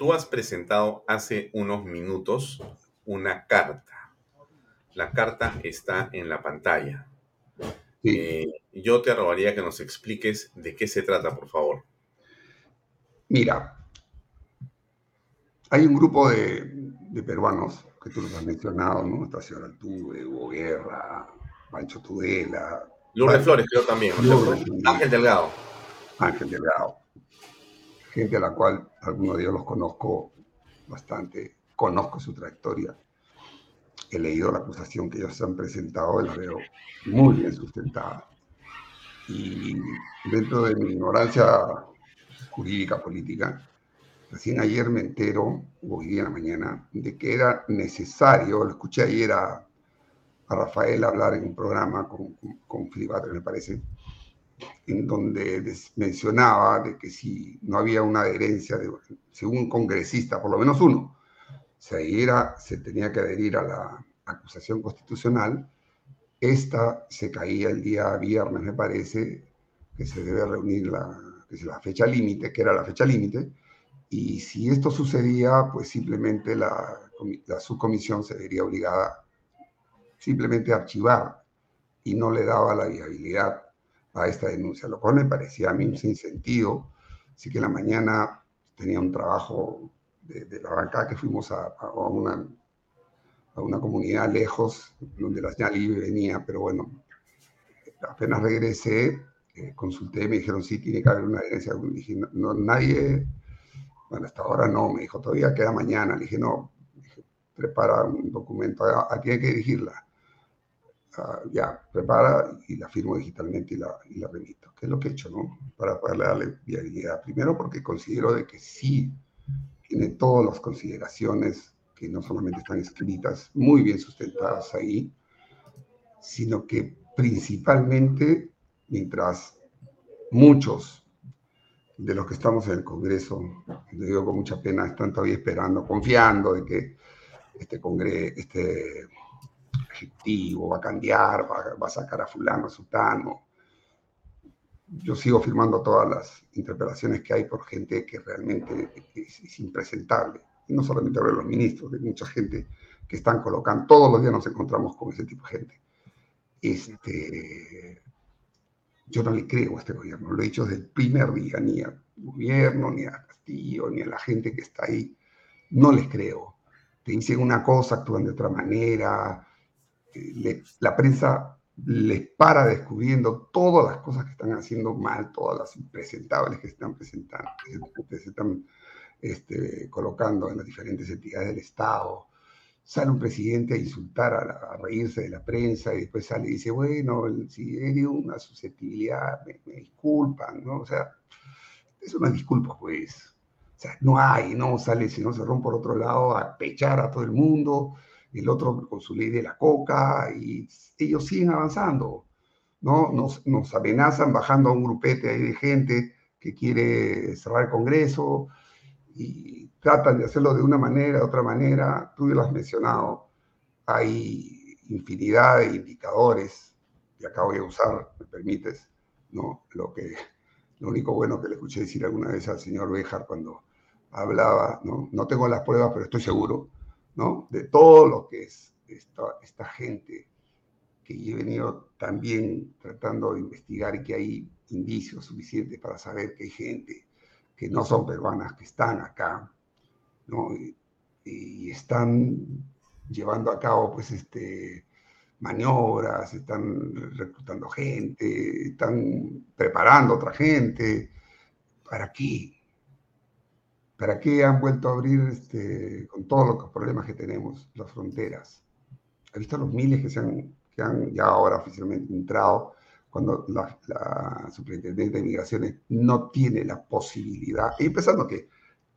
tú has presentado hace unos minutos una carta. La carta está en la pantalla. Eh, yo te rogaría que nos expliques de qué se trata, por favor. Mira, hay un grupo de, peruanos que tú los has mencionado, ¿no? Estación Altuve, Hugo Guerra, Pancho Tudela. Lourdes Flores, creo también. Ángel Delgado. Ángel Delgado. Gente a la cual algunos de ellos los conozco bastante, conozco su trayectoria he leído la acusación que ellos han presentado y la veo muy bien sustentada. Y dentro de mi ignorancia jurídica política, recién ayer me entero, hoy día en la mañana, de que era necesario, lo escuché ayer a, a Rafael hablar en un programa con, con, me parece, en donde mencionaba de que si no había una adherencia, de, según congresista, por lo menos uno, se, se tenía que adherir a la acusación constitucional. Esta se caía el día viernes, me parece, que se debe reunir la, la fecha límite, que era la fecha límite, y si esto sucedía, pues simplemente la, la subcomisión se vería obligada simplemente a archivar y no le daba la viabilidad a esta denuncia, lo cual me parecía a mí un sinsentido. Así que en la mañana tenía un trabajo de, la banca que fuimos a, una, a una comunidad lejos, donde la señal iba venía, pero bueno, apenas regresé, eh, consulté, me dijeron, sí, tiene que haber una herencia. Dije, no, nadie, bueno, hasta ahora no, me dijo, todavía queda mañana. Le dije, no, prepara un documento, ¿a, quién hay que dirigirla? Ah, ya, prepara y la firmo digitalmente y la, y la remito, que es lo que he hecho, ¿no? Para poderle darle viabilidad. Primero porque considero de que sí tiene todas las consideraciones que no solamente están escritas, muy bien sustentadas ahí, sino que principalmente, mientras muchos de los que estamos en el Congreso, le digo con mucha pena, están todavía esperando, confiando de que este Congreso, este Ejecutivo va a cambiar, va, va a sacar a fulano, a sutano, yo sigo firmando todas las interpelaciones que hay por gente que realmente es, impresentable. Y no solamente hablo de los ministros, de mucha gente que están colocando, todos los días nos encontramos con ese tipo de gente. Este, yo no le creo a este gobierno, lo he dicho desde el primer día, ni al gobierno, ni a Castillo, ni a la gente que está ahí. No les creo. Te dicen una cosa, actúan de otra manera. Eh, la prensa les para descubriendo todas las cosas que están haciendo mal, todas las impresentables que están presentando, que se están este, colocando en las diferentes entidades del Estado. Sale un presidente a insultar, a, reírse de la prensa y después sale y dice, bueno, si he una susceptibilidad, me, disculpan, ¿no? O sea, eso no es disculpa, pues. O sea, no hay, no sale, si no se rompe por otro lado a pechar a todo el mundo el otro con su ley de la coca, y ellos siguen avanzando, ¿no? Nos, amenazan bajando a un grupete ahí de gente que quiere cerrar el Congreso y tratan de hacerlo de una manera, de otra manera. Tú ya lo has mencionado. Hay infinidad de indicadores que acabo de usar, me permites, ¿no? Lo, que, lo único bueno que le escuché decir alguna vez al señor Béjar cuando hablaba, ¿no? no tengo las pruebas, pero estoy seguro, ¿no? de todo lo que es esta, esta gente que he venido también tratando de investigar y que hay indicios suficientes para saber que hay gente que no son peruanas, que están acá, ¿no? y, están llevando a cabo, pues, este, maniobras, están reclutando gente, están preparando otra gente. ¿Para qué? ¿Para qué han vuelto a abrir este, con todos los problemas que tenemos las fronteras? ¿Ha visto los miles que, se han, que han ya ahora oficialmente entrado cuando la, la superintendente de migraciones no tiene la posibilidad, y empezando que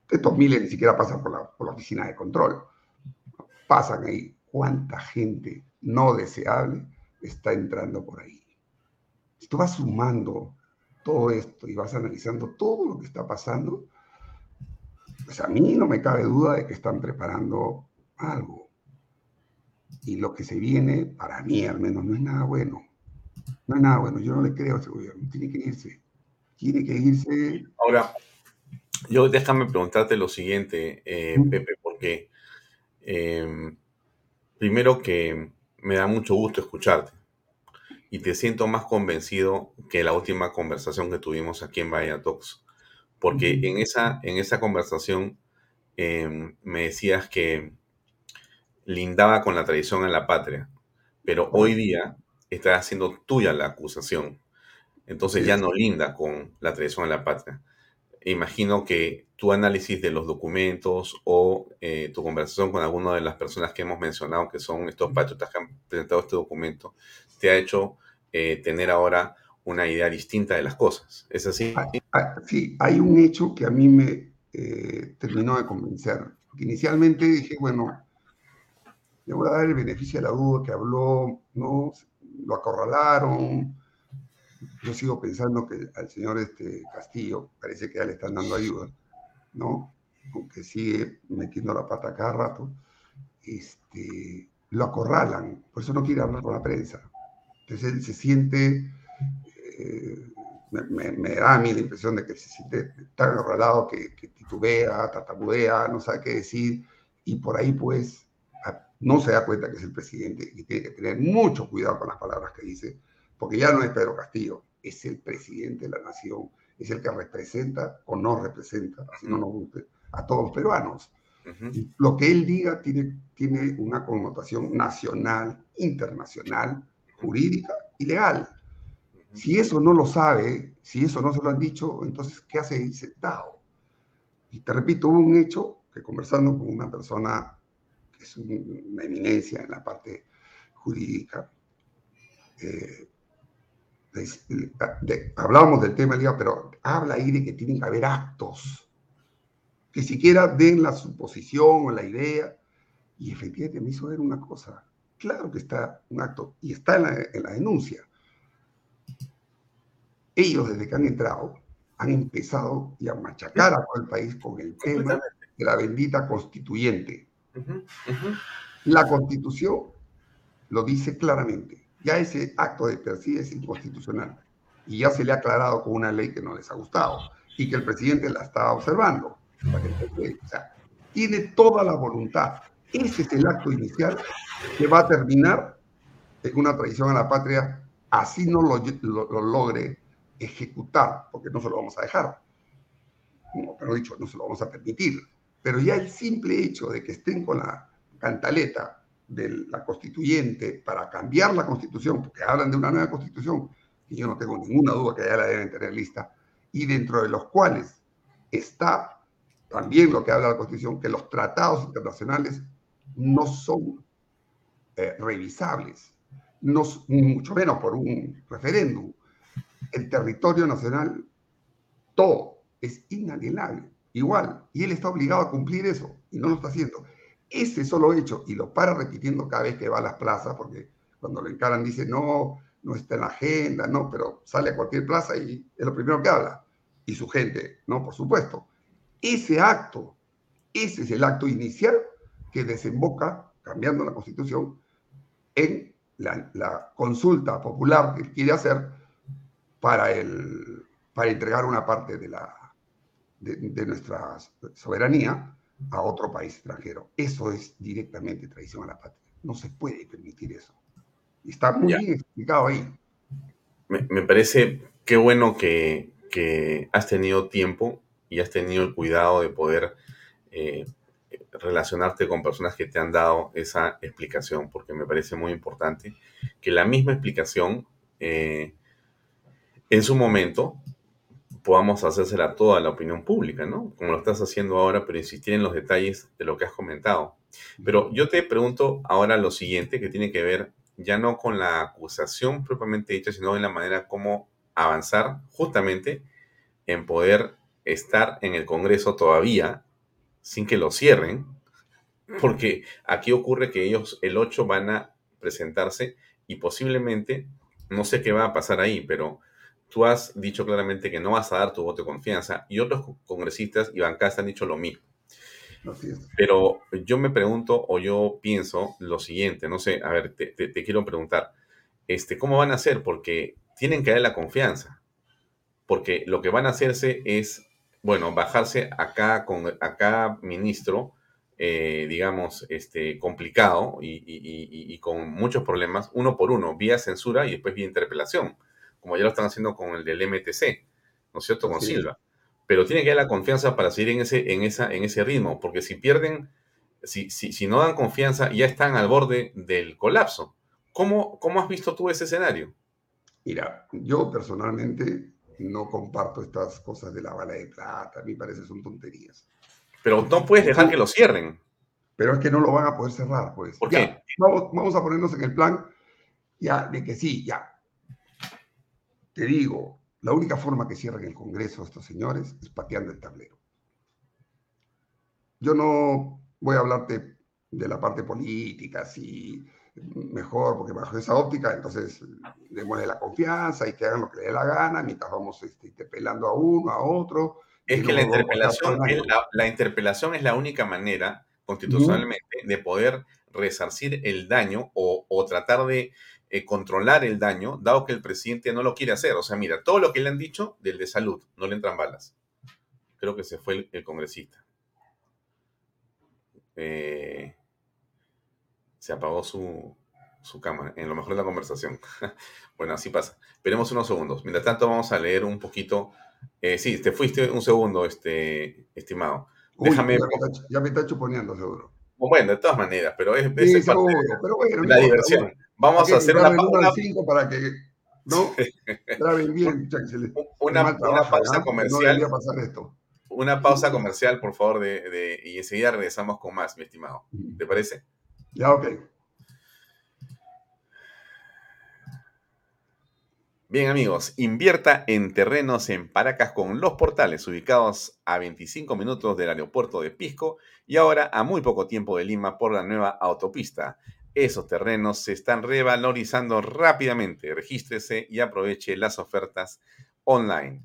estos miles ni siquiera pasan por la, por la oficina de control, pasan ahí. ¿Cuánta gente no deseable está entrando por ahí? Si tú vas sumando todo esto y vas analizando todo lo que está pasando, pues a mí no me cabe duda de que están preparando algo. Y lo que se viene, para mí al menos, no es nada bueno. No es nada bueno. Yo no le creo a ese gobierno. Tiene que irse. Tiene que irse. Ahora, yo déjame preguntarte lo siguiente, eh, Pepe, porque em, primero que me da mucho gusto escucharte y te siento más convencido que la última conversación que tuvimos aquí en Bahía Talks porque en esa, en esa conversación em, me decías que lindaba con la tradición en la patria, pero hoy día está haciendo tuya la acusación. Entonces ya no linda con la tradición en la patria. Imagino que tu análisis de los documentos o eh, tu conversación con alguna de las personas que hemos mencionado, que son estos patriotas que han presentado este documento, te ha hecho eh, tener ahora una idea distinta de las cosas. ¿Es así? Ah, ah, sí, hay un hecho que a mí me eh, terminó de convencer. inicialmente dije, bueno, le voy a dar el beneficio de la duda que habló, ¿no? Lo acorralaron. Yo sigo pensando que al señor este Castillo parece que ya le están dando ayuda, ¿no? Aunque sigue metiendo la pata cada rato. Este, lo acorralan, por eso no quiere hablar con la prensa. Entonces él se siente me, da a mí la impresión de que se siente tan agarrado que, que titubea, tatamudea, no sabe qué decir, y por ahí pues no se da cuenta que es el presidente y tiene que tener mucho cuidado con las palabras que dice, porque ya no es Pedro Castillo, es el presidente de la nación, es el que representa o no representa, así no nos guste, a todos los peruanos. Lo que él diga tiene, tiene una connotación nacional, internacional, jurídica y legal. Si eso no lo sabe, si eso no se lo han dicho, entonces, ¿qué hace ahí sentado? Y te repito, hubo un hecho que conversando con una persona que es una eminencia en la parte jurídica, eh, hablábamos del tema, pero habla ahí de que tienen que haber actos, que siquiera den la suposición o la idea, y efectivamente me hizo ver una cosa, claro que está un acto, y está en la denuncia, ellos desde que han entrado han empezado a machacar a todo el país con el tema de la bendita constituyente. La constitución lo dice claramente. Ya ese acto de per es inconstitucional. Y ya se le ha aclarado con una ley que no les ha gustado y que el presidente la estaba observando. O sea, tiene toda la voluntad. Ese es el acto inicial que va a terminar en una traición a la patria, así no lo, lo logre ejecutar, porque no se lo vamos a dejar. No, pero dicho, no se lo vamos a permitir. Pero ya el simple hecho de que estén con la cantaleta de la constituyente para cambiar la constitución, porque hablan de una nueva constitución, y yo no tengo ninguna duda que ya la deben tener lista, y dentro de los cuales está también lo que habla la constitución, que los tratados internacionales no son eh, revisables, no, mucho menos por un referéndum el territorio nacional, todo es inalienable, igual, y él está obligado a cumplir eso, y no lo está haciendo. Ese solo hecho, y lo para repitiendo cada vez que va a las plazas, porque cuando lo encaran dice, no, no está en la agenda, no, pero sale a cualquier plaza y es lo primero que habla. y su gente, ¿no? Por supuesto. Ese acto, ese es el acto inicial que desemboca, cambiando la constitución, en la, consulta popular que quiere hacer para, el, para entregar una parte de, la, de, nuestra soberanía a otro país extranjero. Eso es directamente traición a la patria. No se puede permitir eso. Está muy bien explicado ahí. Me, me parece qué bueno que, que, has tenido tiempo y has tenido el cuidado de poder eh, relacionarte con personas que te han dado esa explicación, porque me parece muy importante que la misma explicación eh, en su momento podamos hacérsela toda la opinión pública, ¿no? Como lo estás haciendo ahora, pero insistir en los detalles de lo que has comentado. Pero yo te pregunto ahora lo siguiente, que tiene que ver ya no con la acusación propiamente dicha, sino en la manera como avanzar justamente en poder estar en el Congreso todavía sin que lo cierren, porque aquí ocurre que ellos el 8 van a presentarse y posiblemente, no sé qué va a pasar ahí, pero tú has dicho claramente que no vas a dar tu voto de confianza y otros congresistas y bancadas han dicho lo mismo. Pero yo me pregunto o yo pienso lo siguiente, no sé, a ver, te, quiero preguntar, este, ¿cómo van a hacer? Porque tienen que dar la confianza, porque lo que van a hacerse es, bueno, bajarse acá con acá ministro, eh, digamos, este, complicado y, con muchos problemas, uno por uno, vía censura y después vía interpelación, como ya lo están haciendo con el del MTC, ¿no es cierto? Con Silva pero tiene que dar la confianza para seguir en ese, en esa, en ese ritmo, porque si pierden, si, si, si no dan confianza, ya están al borde del colapso. ¿Cómo, ¿Cómo has visto tú ese escenario? Mira, yo personalmente no comparto estas cosas de la bala de plata, a mí parece son tonterías. Pero no puedes dejar que lo cierren. Pero es que no lo van a poder cerrar, pues. ¿Por qué? Vamos, vamos a ponernos en el plan ya de que sí, ya. Te digo, la única forma que cierren el Congreso estos señores es pateando el tablero. Yo no voy a hablarte de la parte política, si mejor, porque bajo esa óptica, entonces démosle la confianza y que hagan lo que les dé la gana, mientras vamos este, interpelando a uno, a otro. Es que la interpelación, es la, interpelación es la única manera constitucionalmente de poder resarcir el daño o, o tratar de eh, controlar el daño, dado que el presidente no lo quiere hacer. O sea, mira, todo lo que le han dicho del de salud, no le entran balas. Creo que se fue el, congresista. Eh, se apagó su, su cámara, en lo mejor de la conversación. bueno, así pasa. Esperemos unos segundos. Mientras tanto, vamos a leer un poquito. Eh, sí, te fuiste un segundo, este, estimado. Déjame. Ya me, está, chuponeando, seguro. Bueno, de todas maneras, pero es, la diversión. Vamos a hacer una, pausa para que no graben bien, una, pausa comercial. Una pausa comercial, por favor, de, y enseguida regresamos con más, mi estimado. ¿Te parece? Ya, ok. Bien amigos, invierta en terrenos en Paracas con los portales ubicados a 25 minutos del aeropuerto de Pisco y ahora a muy poco tiempo de Lima por la nueva autopista. Esos terrenos se están revalorizando rápidamente. Regístrese y aproveche las ofertas online.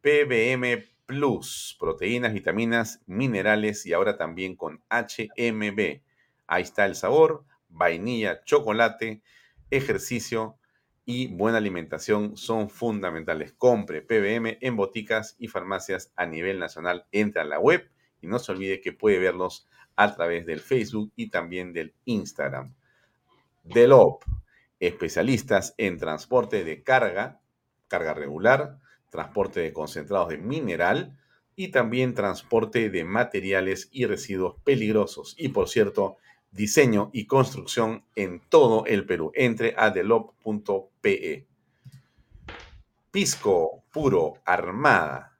PBM Plus, proteínas, vitaminas, minerales y ahora también con HMB. Ahí está el sabor, vainilla, chocolate, ejercicio y buena alimentación son fundamentales. Compre PBM en boticas y farmacias a nivel nacional. Entra a la web y no se olvide que puede verlos a través del Facebook y también del Instagram. Delop, especialistas en transporte de carga, carga regular, transporte de concentrados de mineral y también transporte de materiales y residuos peligrosos. Y por cierto, diseño y construcción en todo el Perú. Entre a delop.pe. Pisco puro armada.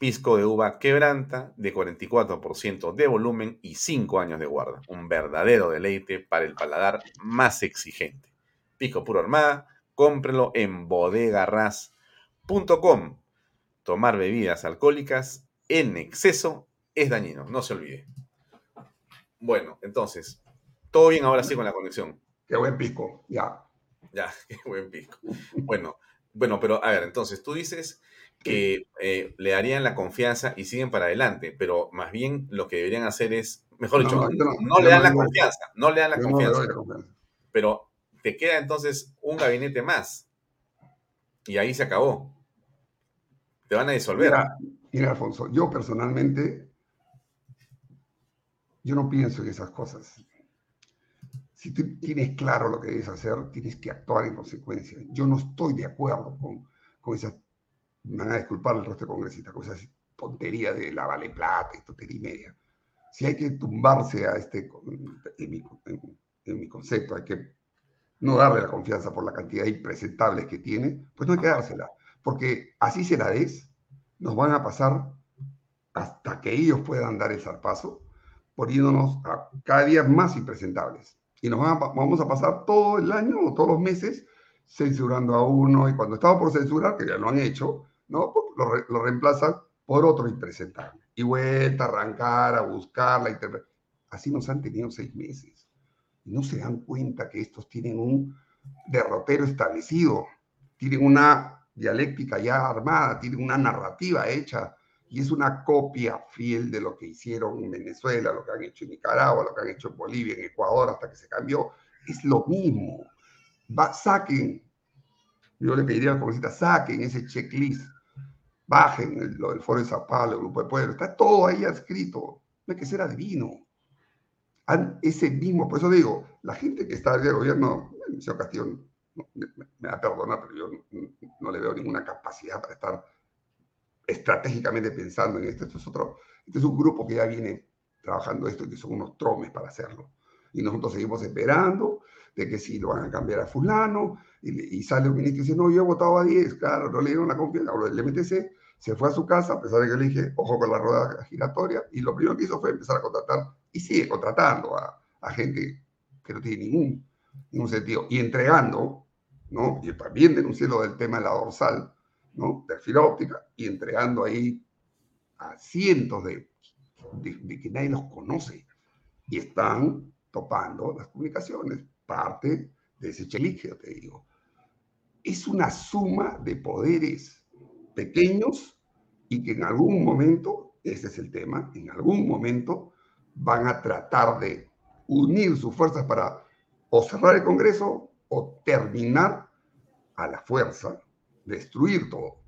Pisco de uva quebranta de 44% de volumen y 5 años de guarda. Un verdadero deleite para el paladar más exigente. Pisco puro armada, cómprelo en bodegarras.com. Tomar bebidas alcohólicas en exceso es dañino, no se olvide. Bueno, entonces, todo bien ahora sí con la conexión. Qué buen pico, ya. Ya, qué buen pico. Bueno, bueno, pero a ver, entonces tú dices que eh, le darían la confianza y siguen para adelante, pero más bien lo que deberían hacer es, mejor dicho, no, le dan la confianza, no le dan la confianza, pero te queda entonces un gabinete más y ahí se acabó. Te van a disolver. Mira, Alfonso, yo personalmente, yo no pienso en esas cosas. Si tú tienes claro lo que debes hacer, tienes que actuar en consecuencia. Yo no estoy de acuerdo con, con esa, me van a disculpar el resto de congresistas, con esa tontería de la vale plata y tontería y media. Si hay que tumbarse a este, en mi, en mi concepto, hay que no darle la confianza por la cantidad de impresentables que tiene, pues no hay que dársela. Porque así se la des, nos van a pasar hasta que ellos puedan dar el zarpazo, poniéndonos a cada día más impresentables. Y nos vamos a pasar todo el año o todos los meses censurando a uno, y cuando estamos por censurar, que ya lo han hecho, ¿no? Pues lo, reemplazan por otro impresentable. Y vuelta a arrancar, a buscar la. Así nos han tenido seis meses no se dan cuenta que estos tienen un derrotero establecido, tienen una dialéctica ya armada, tienen una narrativa hecha y es una copia fiel de lo que hicieron en Venezuela, lo que han hecho en Nicaragua, lo que han hecho en Bolivia, en Ecuador, hasta que se cambió. Es lo mismo. saquen, yo le pediría a la saquen ese checklist, bajen lo del Foro de Sao Paulo, el Grupo de Pueblo, está todo ahí escrito. No hay que ser adivino ese mismo, por eso digo, la gente que está en el gobierno, el señor Castillo me, me, da perdona, pero yo no, le veo ninguna capacidad para estar estratégicamente pensando en esto. Esto es, otro, este es un grupo que ya viene trabajando esto y que son unos tromes para hacerlo. Y nosotros seguimos esperando de que si lo van a cambiar a fulano, y, sale un ministro y dice, no, yo he votado a 10, claro, no le dieron la confianza, o el MTC se fue a su casa, a pesar de que le dije, ojo con la rueda giratoria, y lo primero que hizo fue empezar a contratar y sigue contratando a, gente que no tiene ningún, ningún sentido y entregando, ¿no? Y también denunciando del tema de la dorsal, ¿no? De fibra óptica y entregando ahí a cientos de, de, que nadie los conoce y están topando las comunicaciones, parte de ese cheligio, te digo. Es una suma de poderes pequeños y que en algún momento, ese es el tema, en algún momento van a tratar de unir sus fuerzas para o cerrar el Congreso o terminar a la fuerza, destruir todo.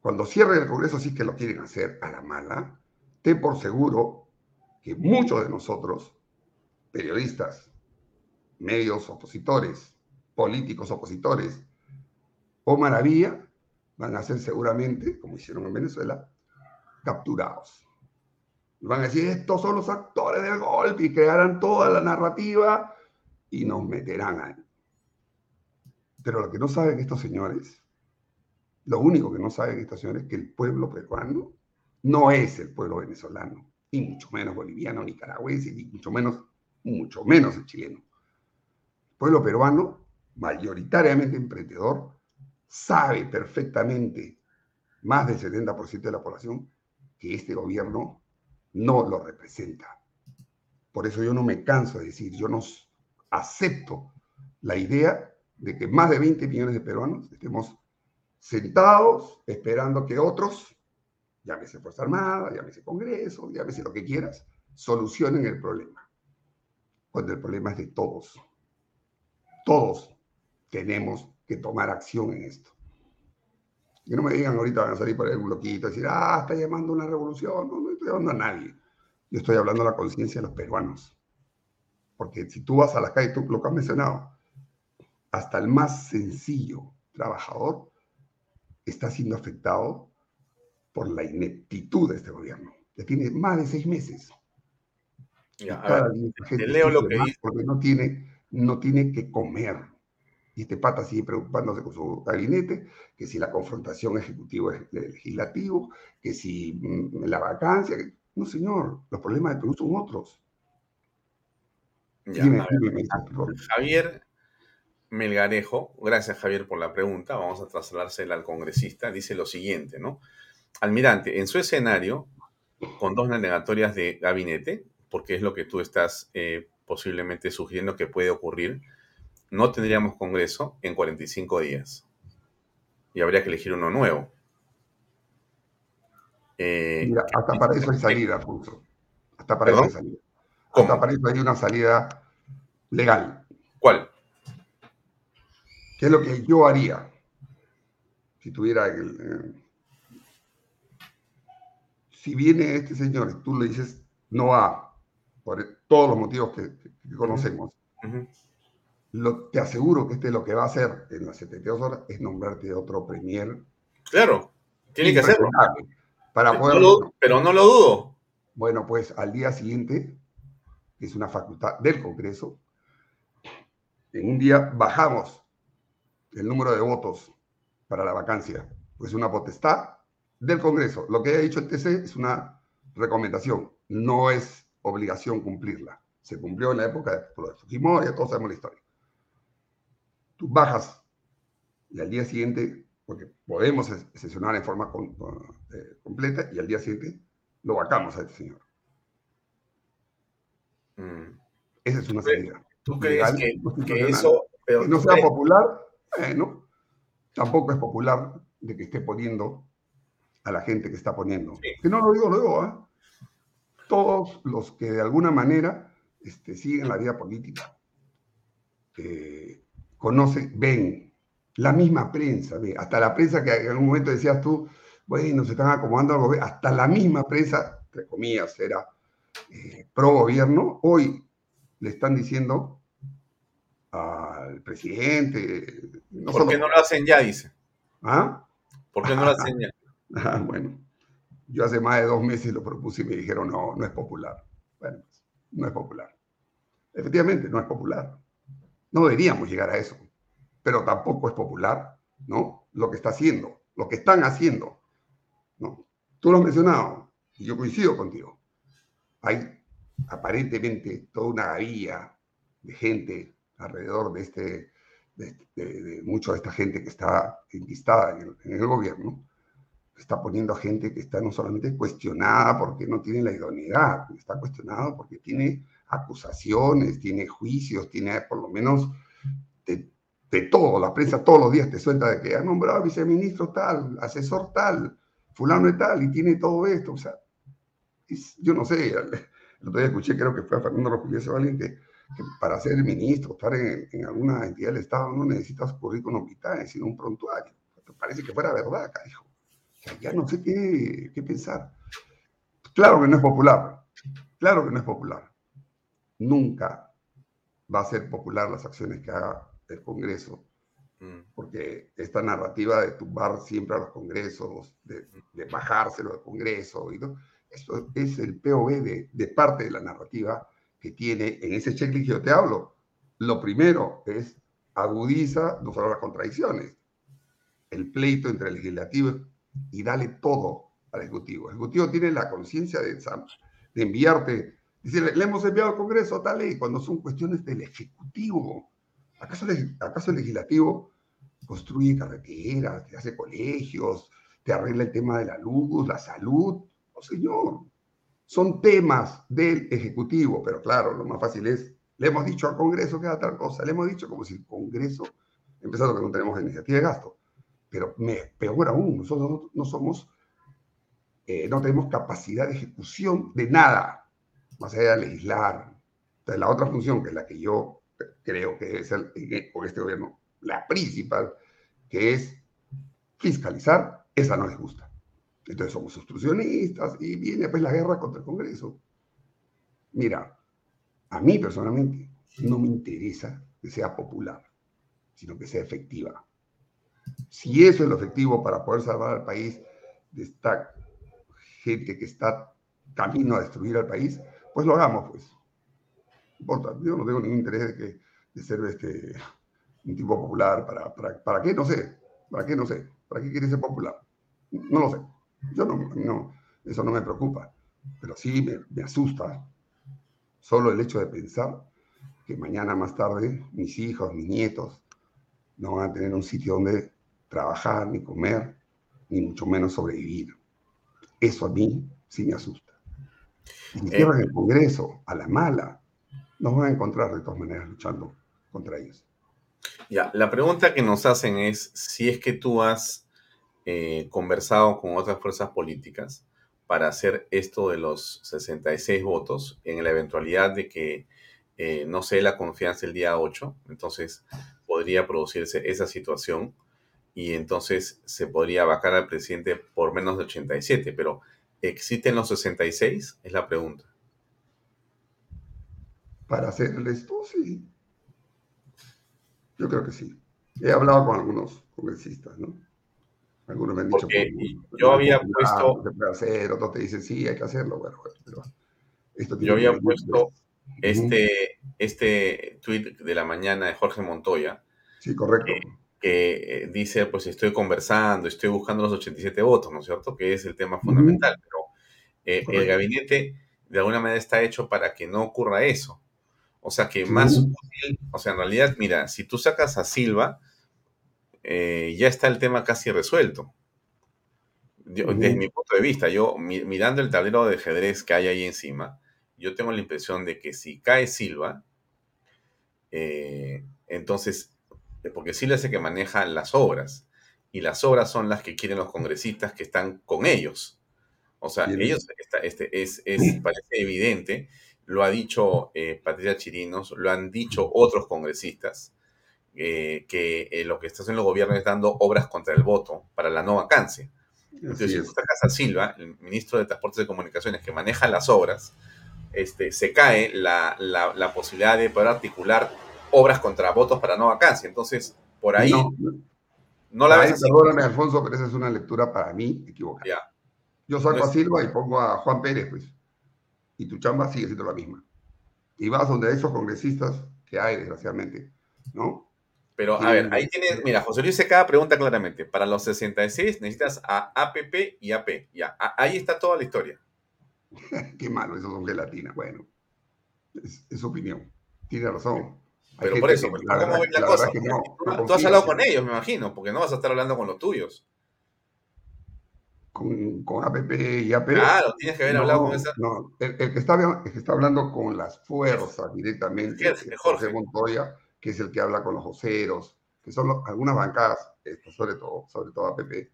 Cuando cierren el Congreso, sí que lo quieren hacer a la mala, ten por seguro que muchos de nosotros, periodistas, medios opositores, políticos opositores o maravilla, van a ser seguramente, como hicieron en Venezuela, capturados van a decir, estos son los actores del golpe y crearán toda la narrativa y nos meterán ahí. Pero lo que no saben estos señores, lo único que no saben estos señores es que el pueblo peruano no es el pueblo venezolano, ni mucho menos boliviano, nicaragüense, ni mucho menos, mucho menos el chileno. Pueblo peruano, mayoritariamente emprendedor, sabe perfectamente, más del 70% de la población, que este gobierno no lo representa. Por eso yo no me canso de decir, yo no acepto la idea de que más de 20 millones de peruanos estemos sentados esperando que otros, llámese Fuerza Armada, llámese Congreso, llámese lo que quieras, solucionen el problema. Cuando el problema es de todos. Todos tenemos que tomar acción en esto. Que no me digan ahorita van a salir por ahí un loquito y decir, ah, está llamando una revolución. No, no estoy llamando a nadie. Yo estoy hablando de la conciencia de los peruanos. Porque si tú vas a la calle, tú lo que has mencionado, hasta el más sencillo trabajador está siendo afectado por la ineptitud de este gobierno. Ya tiene más de seis meses. Ya, a ver, leo lo que dice. Porque no tiene, no tiene que comer y este pata sigue preocupándose con su gabinete, que si la confrontación ejecutivo-legislativo, que si mm, la vacancia. No, señor, los problemas de Perú son otros. Javier Melgarejo, gracias Javier por la pregunta, vamos a trasladársela al congresista, dice lo siguiente, ¿no? Almirante, en su escenario, con dos negatorias de gabinete, porque es lo que tú estás eh, posiblemente sugiriendo que puede ocurrir, no tendríamos Congreso en 45 días. Y habría que elegir uno nuevo. Eh, Mira, hasta para eso hay salida, Pulso. Hasta para eso hay salida. Hasta para eso hay una salida legal. ¿Cuál? ¿Qué es lo que yo haría si tuviera el, eh, si viene este señor y tú le dices no va por todos los motivos que, que conocemos, lo, te aseguro que este lo que va a hacer en las 72 horas es nombrarte otro premier. Claro, tiene que hacerlo. Para pero, poder, no lo, pero no lo dudo. Bueno, pues al día siguiente, que es una facultad del Congreso, en un día bajamos el número de votos para la vacancia. Pues una potestad del Congreso. Lo que ha dicho el TC es una recomendación, no es obligación cumplirla. Se cumplió en la época de Fujimori, ya todos sabemos la historia. Tú bajas y al día siguiente, porque podemos sesionar en forma con, eh, completa, y al día siguiente lo vacamos a este señor. Mm. Esa es una salida. ¿Tú crees que, que eso... Pero, no sea popular, bueno, tampoco es popular de que esté poniendo a la gente que está poniendo. Que no lo digo luego, ¿eh? Todos los que de alguna manera este, siguen la vida política, eh, conocen, ven, la misma prensa, ve, hasta la prensa que en algún momento decías tú, bueno, se están acomodando al gobierno, hasta la misma prensa, entre comillas, era eh, pro gobierno, hoy le están diciendo al presidente. No ¿Por qué no lo hacen ya? Dice. ¿Ah? ¿Por qué no lo hacen ya? Ah, bueno, yo hace más de dos meses lo propuse y me dijeron, no, no es popular. Bueno, pues, no es popular. Efectivamente, no es popular. No deberíamos llegar a eso. Pero tampoco es popular, ¿no? Lo que está haciendo, lo que están haciendo. ¿no? Tú lo has mencionado y yo coincido contigo. Hay aparentemente toda una gavilla de gente alrededor de este, de, de, mucha de esta gente que está enquistada en el, gobierno, está poniendo a gente que está no solamente cuestionada porque no tiene la idoneidad, está cuestionado porque tiene acusaciones, tiene juicios, tiene por lo menos de, de, todo. La prensa todos los días te suelta de que ha nombrado viceministro tal, asesor tal, fulano y tal, y tiene todo esto. O sea, yo no sé, el otro día escuché, creo que fue a Fernando Rodríguez Valiente, que para ser ministro, estar en, alguna entidad del Estado, no necesitas currículum vitae, sino un prontuario. Parece que fuera verdad, carajo. Ya no sé qué, qué pensar. Claro que no es popular. Claro que no es popular. Nunca va a ser popular las acciones que haga el Congreso. Mm. Porque esta narrativa de tumbar siempre a los congresos, de, de bajárselo al Congreso, y todo, eso es el POV de, de parte de la narrativa que tiene en ese checklist que yo te hablo. Lo primero es agudiza no solo las contradicciones, el pleito entre el legislativo y dale todo al ejecutivo. El ejecutivo tiene la conciencia de, enviarte, decirle, le hemos enviado al Congreso tal ley cuando son cuestiones del ejecutivo. ¿Acaso, acaso el legislativo construye carreteras, te hace colegios, te arregla el tema de la luz, la salud? No, señor son temas del Ejecutivo, pero claro, lo más fácil es, le hemos dicho al Congreso que haga tal cosa, le hemos dicho como si el Congreso, empezando que no tenemos iniciativa de gasto, pero peor aún, nosotros no somos, eh, no tenemos capacidad de ejecución de nada, más allá de legislar. Entonces, la otra función, que es la que yo creo que debe ser con este gobierno la principal, que es fiscalizar, esa no les gusta. Entonces somos obstruccionistas y viene pues la guerra contra el Congreso. Mira, a mí personalmente no me interesa que sea popular, sino que sea efectiva. Si eso es lo efectivo para poder salvar al país de esta gente que está camino a destruir al país, pues lo hagamos, pues. importa, yo no tengo ningún interés de, que, de ser este, un tipo popular. Para, para, ¿Para qué? No sé. ¿Para qué? No sé. ¿Para qué quiere ser popular? No lo sé. Yo no, no, eso no me preocupa, pero sí me, me asusta solo el hecho de pensar que mañana más tarde mis hijos, mis nietos, no van a tener un sitio donde trabajar, ni comer, ni mucho menos sobrevivir. Eso a mí sí me asusta. Y si eh, cierran el Congreso a la mala, nos van a encontrar de todas maneras luchando contra ellos. Ya, la pregunta que nos hacen es si es que tú has eh, conversado con otras fuerzas políticas para hacer esto de los 66 votos en la eventualidad de que eh, no se dé la confianza el día 8, entonces podría producirse esa situación y entonces se podría vacar al presidente por menos de 87, pero ¿existen los 66? Es la pregunta. Para hacer esto, sí. Yo creo que sí. He hablado con algunos congresistas, ¿no? Algunos me han dicho que yo había puesto. Se puede hacer, otros te dicen sí, hay que hacerlo. Bueno, pero esto yo había puesto este, este tweet de la mañana de Jorge Montoya. Sí, correcto. Que eh, dice, pues estoy conversando, estoy buscando los 87 votos, ¿no es cierto? Que es el tema fundamental. Pero eh, el gabinete de alguna manera está hecho para que no ocurra eso. O sea que más útil, o sea, en realidad, mira, si tú sacas a Silva, eh, ya está el tema casi resuelto. Desde mi punto de vista, yo mirando el tablero de ajedrez que hay ahí encima, yo tengo la impresión de que si cae Silva, eh, entonces, porque Silva es el que maneja las obras, y las obras son las que quieren los congresistas que están con ellos. O sea, ellos, este, es, parece evidente, lo ha dicho Patricia Chirinos, lo han dicho otros congresistas, eh, que eh, lo que está haciendo el gobierno es dando obras contra el voto para la no vacancia. Entonces, si tú sacas a Silva, el ministro de Transportes y Comunicaciones, que maneja las obras, este, se cae la, la, posibilidad de poder articular obras contra votos para no vacancia. Entonces, por ahí no, la ves Perdóname, Alfonso, pero esa es una lectura para mí equivocada. Yo saco a Silva y pongo a Juan Pérez, pues. Y tu chamba sigue siendo la misma. Y vas donde esos congresistas que hay, desgraciadamente, ¿no? Pero a ver, ahí tienes, mira, José Luis cada pregunta claramente. Para los 66 necesitas a APP y AP. Ya, ahí está toda la historia. Qué malo, esos son gelatinas. Bueno, es, su opinión. Tiene razón. Pero por eso, pues, ¿cómo ven la, cosa? tú, has hablado con ellos, me imagino, porque no vas a estar hablando con los tuyos. Con, con APP y AP. Claro, tienes que haber hablado con esa. No, el, que está, el, que está, hablando con las fuerzas directamente, es Jorge Montoya que es el que habla con los voceros, que son algunas bancadas, sobre todo, sobre todo APP,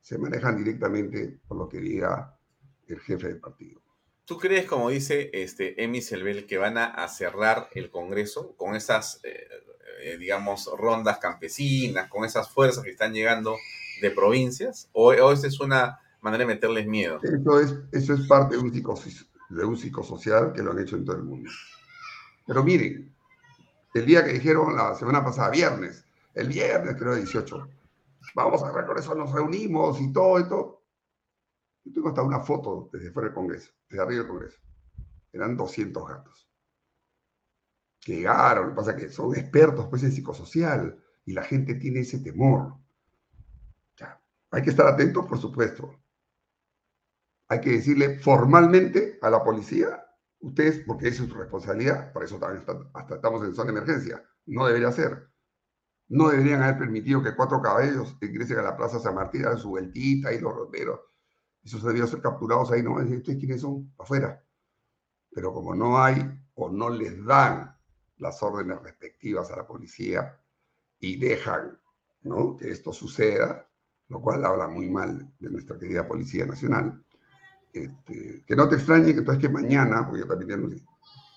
se manejan directamente por lo que diga el jefe del partido. ¿Tú crees, como dice este Emi Selbel, que van a, cerrar el Congreso con esas, eh, eh, digamos, rondas campesinas, con esas fuerzas que están llegando de provincias? ¿O, esa es una manera de meterles miedo? Eso es, eso es parte de un, de un psicosocial que lo han hecho en todo el mundo. Pero miren, el día que dijeron la semana pasada, viernes, el viernes creo 18, vamos a ver eso nos reunimos y todo y todo. Tengo hasta una foto desde fuera del Congreso, desde arriba del Congreso. Eran 200 gatos. Llegaron, lo que pasa es que son expertos pues, en psicosocial y la gente tiene ese temor. Ya, hay que estar atentos, por supuesto. Hay que decirle formalmente a la policía Ustedes, porque es su responsabilidad, por eso también hasta estamos en zona de emergencia, no debería ser. No deberían haber permitido que cuatro caballos ingresen a la Plaza San Martín a su vueltita y los roteros. Esos deberían ser capturados ahí, no ¿ustedes quiénes son? Afuera. Pero como no hay o no les dan las órdenes respectivas a la policía y dejan ¿no? que esto suceda, lo cual habla muy mal de nuestra querida Policía Nacional, este, que no te extrañe que entonces que mañana, porque yo también tengo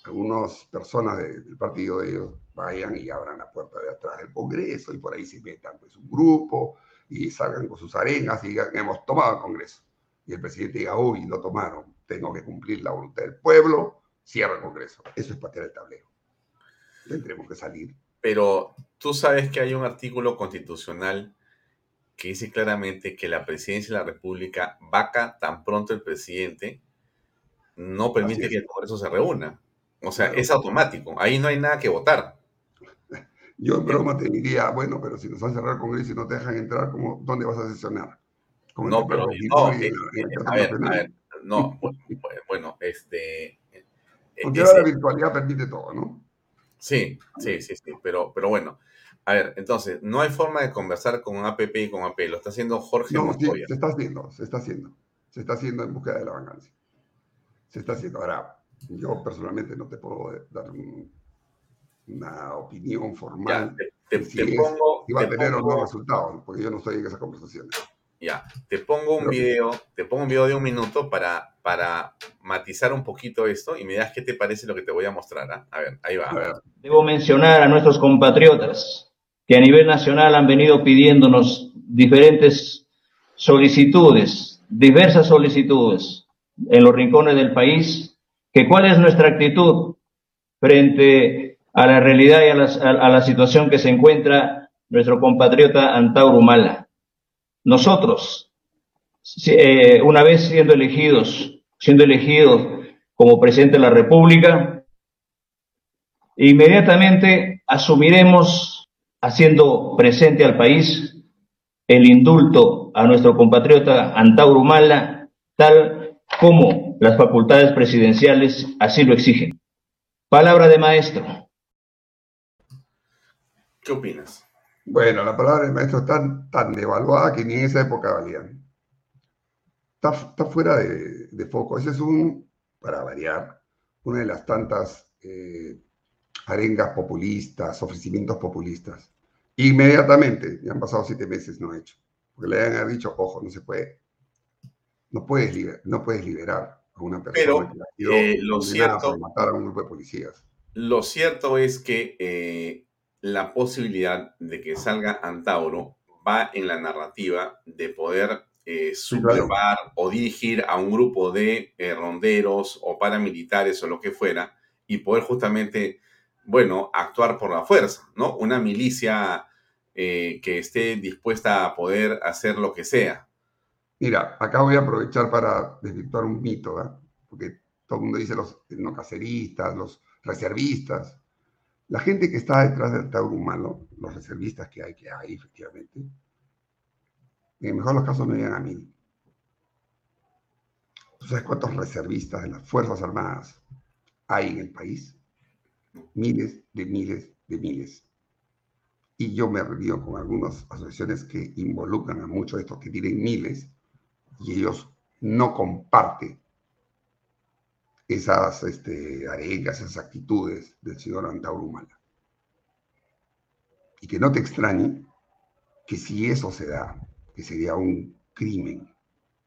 algunas personas del partido de ellos vayan y abran la puerta de atrás del Congreso y por ahí se metan pues un grupo y salgan con sus arenas y digan hemos tomado el Congreso. Y el presidente diga, uy, lo tomaron, tengo que cumplir la voluntad del pueblo, cierra el Congreso. Eso es patear el tablero. Tendremos que salir. Pero tú sabes que hay un artículo constitucional que dice claramente que la presidencia de la República vaca tan pronto el presidente, no permite que el Congreso se reúna. O sea, es automático. Ahí no hay nada que votar. Yo en broma te diría, bueno, pero si nos van a cerrar el Congreso y no te dejan entrar, ¿cómo, ¿dónde vas a sesionar? No, pero no, eh, eh, a ver, a ver, no, bueno, este... Porque ahora la virtualidad permite todo, ¿no? Sí, sí, sí, sí, pero, pero bueno, a ver, entonces, no hay forma de conversar con APP y con AP. Lo está haciendo Jorge no, se está haciendo, se está haciendo. Se está haciendo en búsqueda de la vacancia. Se está haciendo. Ahora, yo personalmente no te puedo dar una opinión formal. te, pongo, va a tener o no resultados, porque yo no estoy en esas conversaciones. Ya, te pongo un video, te pongo un video de un minuto para, para matizar un poquito esto y me das qué te parece lo que te voy a mostrar. ¿ah? A ver, ahí va. Debo mencionar a nuestros compatriotas que a nivel nacional han venido pidiéndonos diferentes solicitudes, diversas solicitudes en los rincones del país, que cuál es nuestra actitud frente a la realidad y a la, a la situación que se encuentra nuestro compatriota Antauro Humala. Nosotros, eh, una vez siendo elegidos, siendo elegidos como presidente de la República, inmediatamente asumiremos haciendo presente al país el indulto a nuestro compatriota Antauro Humala, tal como las facultades presidenciales así lo exigen. Palabra de maestro. ¿Qué opinas? Bueno, la palabra de maestro está tan devaluada que ni en esa época valían. Está, fuera de, foco. Ese es un, para variar, una de las tantas eh, arengas populistas, ofrecimientos populistas. Inmediatamente, ya han pasado siete meses, no he hecho. Porque le han dicho, ojo, no se puede, no puedes, liber, no puedes liberar a una persona Pero, que eh, lo cierto, matar a un grupo de policías. Lo cierto es que eh, la posibilidad de que salga Antauro va en la narrativa de poder eh, sublevar o dirigir a un grupo de eh, ronderos o paramilitares o lo que fuera y poder justamente, bueno, actuar por la fuerza, ¿no? Una milicia eh, que esté dispuesta a poder hacer lo que sea. Mira, acá voy a aprovechar para desvirtuar un mito, ¿verdad? Porque todo el mundo dice los no caceristas, los reservistas. La gente que está detrás del Tauro humano, los reservistas que hay, que hay efectivamente, en el mejor de los casos no llegan a mil. ¿Tú sabes cuántos reservistas de las Fuerzas Armadas hay en el país? Miles de miles de miles. Y yo me reunido con algunas asociaciones que involucran a muchos de estos que tienen miles y ellos no comparten esas este, arengas, esas actitudes del señor Antauro Humala. Y que no te extrañe que si eso se da, que sería un crimen,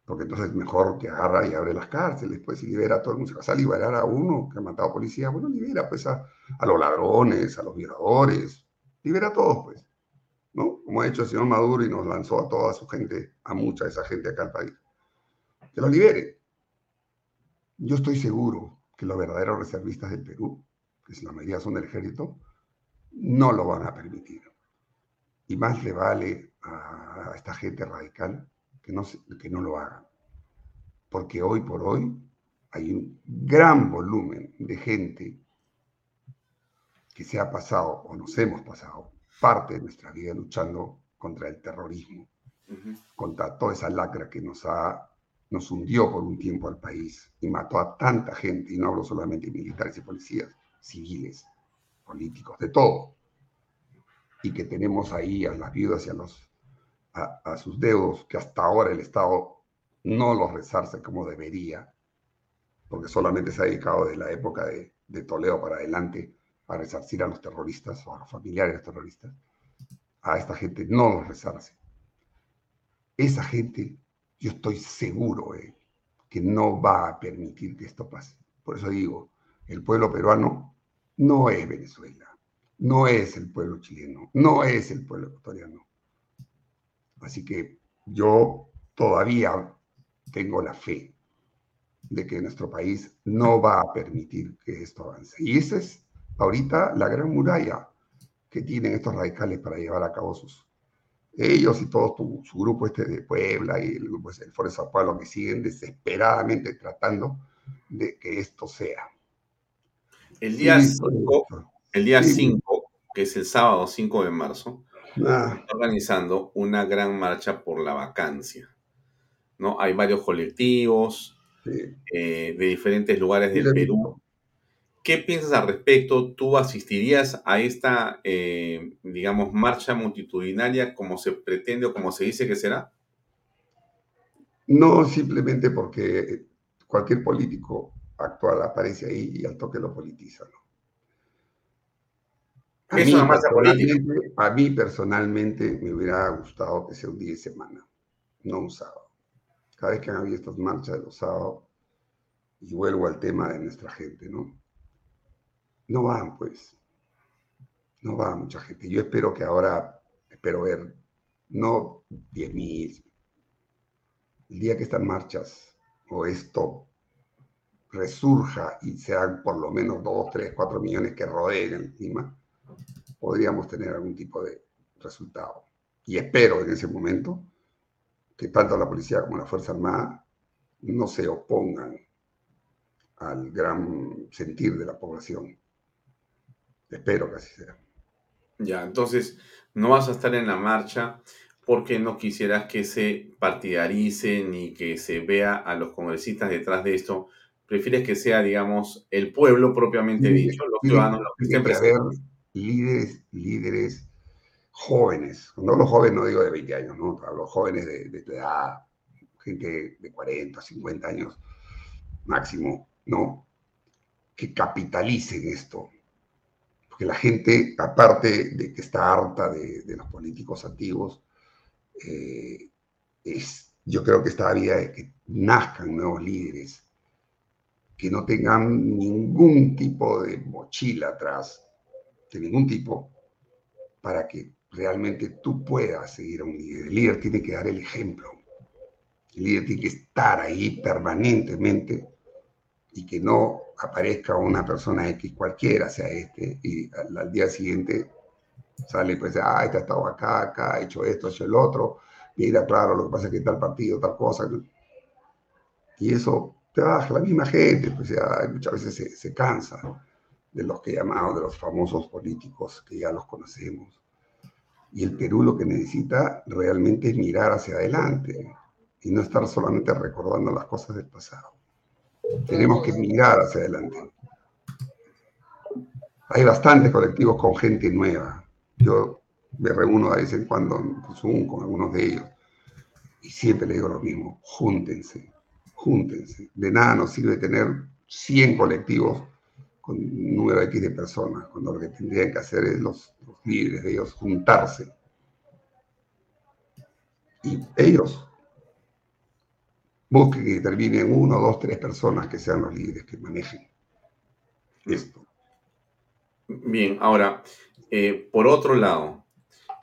porque entonces es mejor que agarra y abre las cárceles, pues y libera a todo el mundo. Vas a liberar a uno que ha matado policía, bueno, libera pues a, a los ladrones, a los violadores, libera a todos, pues, ¿no? Como ha hecho el señor Maduro y nos lanzó a toda su gente, a mucha de esa gente acá al país. Que lo libere. Yo estoy seguro que los verdaderos reservistas del Perú, que la mayoría son del ejército, no lo van a permitir. Y más le vale a esta gente radical que no, que no lo hagan. Porque hoy por hoy hay un gran volumen de gente que se ha pasado o nos hemos pasado parte de nuestra vida luchando contra el terrorismo, contra toda esa lacra que nos ha nos hundió por un tiempo al país y mató a tanta gente, y no hablo solamente de militares y policías, civiles, políticos, de todo. Y que tenemos ahí a las viudas y a, los, a, sus deudos, que hasta ahora el Estado no los resarce como debería, porque solamente se ha dedicado desde la época de, de Toledo para adelante a resarcir a los terroristas o a los familiares de los terroristas. A esta gente no los resarce. Esa gente yo estoy seguro eh, que no va a permitir que esto pase. Por eso digo, el pueblo peruano no es Venezuela, no es el pueblo chileno, no es el pueblo ecuatoriano. Así que yo todavía tengo la fe de que nuestro país no va a permitir que esto avance. Y esa es ahorita la gran muralla que tienen estos radicales para llevar a cabo sus, ellos y todo su grupo este de Puebla y el grupo el Foro de Sao Paulo que siguen desesperadamente tratando de que esto sea. El día 5, el día 5, que es el sábado 5 de marzo, ah. está organizando una gran marcha por la vacancia. ¿no? Hay varios colectivos eh, de diferentes lugares del Perú ¿Qué piensas al respecto? ¿Tú asistirías a esta, eh, digamos, marcha multitudinaria como se pretende o como se dice que será? No, simplemente porque cualquier político actual aparece ahí y al toque lo politiza. A, mí, a mí personalmente me hubiera gustado que sea un día de semana. no un sábado. Cada vez que han habido estas marchas de los sábados, y vuelvo al tema de nuestra gente, ¿no? No van, pues. No va mucha gente. Yo espero que ahora, espero ver, no 10.000. El día que estas marchas o esto resurja y sean por lo menos 2, 3, 4 millones que rodeen el clima, podríamos tener algún tipo de resultado. Y espero en ese momento que tanto la policía como la Fuerza Armada no se opongan al gran sentir de la población. Espero que así sea. Ya, entonces no vas a estar en la marcha porque no quisieras que se partidarice ni que se vea a los congresistas detrás de esto. Prefieres que sea, digamos, el pueblo propiamente dicho, los ciudadanos, los que estén presentes. Líderes, líderes jóvenes. Cuando hablo jóvenes no digo de 20 años, ¿no? Hablo jóvenes de, de edad, gente de 40, 50 años máximo, ¿no? Que capitalicen esto. Porque la gente, aparte de que está harta de, los políticos antiguos, eh, es, yo creo que está vida de que nazcan nuevos líderes, que no tengan ningún tipo de mochila atrás, de ningún tipo, para que realmente tú puedas seguir a un líder. El líder tiene que dar el ejemplo. El líder tiene que estar ahí permanentemente y que no aparezca una persona X cualquiera, sea este, y al, día siguiente sale pues, ah, este ha estado acá, acá, ha hecho esto, ha hecho el otro, mira, claro, lo que pasa es que tal partido, tal cosa. Y eso te baja la misma gente, pues ya muchas veces se, se cansa de los que llamamos, de los famosos políticos que ya los conocemos. Y el Perú lo que necesita realmente es mirar hacia adelante y no estar solamente recordando las cosas del pasado. Tenemos que mirar hacia adelante. Hay bastantes colectivos con gente nueva. Yo me reúno de vez en cuando en Zoom con algunos de ellos y siempre les digo lo mismo, júntense, júntense. De nada nos sirve tener 100 colectivos con un número X de personas, cuando lo que tendrían que hacer es los, los líderes de ellos juntarse. Y ellos busquen que terminen uno, dos, tres personas que sean los líderes que manejen esto. Bien, ahora, eh, por otro lado,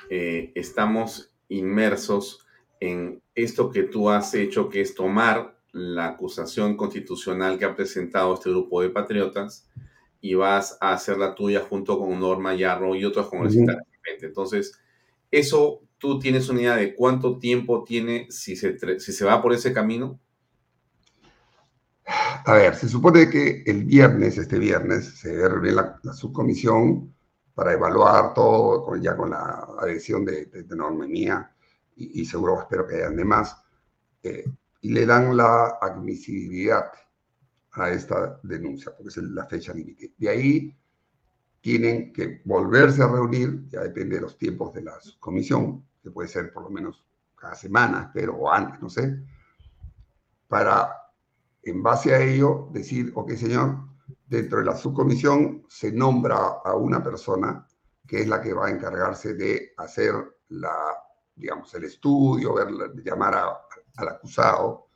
eh, estamos inmersos en esto que tú has hecho, que es tomar la acusación constitucional que ha presentado este grupo de patriotas y vas a hacer la tuya junto con Norma Yarro y otros congresistas. Entonces, eso ¿Tú tienes una idea de cuánto tiempo tiene si se, va por ese camino? A ver, se supone que el viernes, este viernes, se reúne la, subcomisión para evaluar todo, con, ya con la adhesión de, de, Norma mía, y, seguro espero que hayan demás, eh, y le dan la admisibilidad a esta denuncia, porque es la fecha límite. De ahí tienen que volverse a reunir, ya depende de los tiempos de la subcomisión, que puede ser por lo menos cada semana, pero o antes, no sé, para en base a ello decir, ok señor, dentro de la subcomisión se nombra a una persona que es la que va a encargarse de hacer la, digamos, el estudio, ver, llamar al acusado,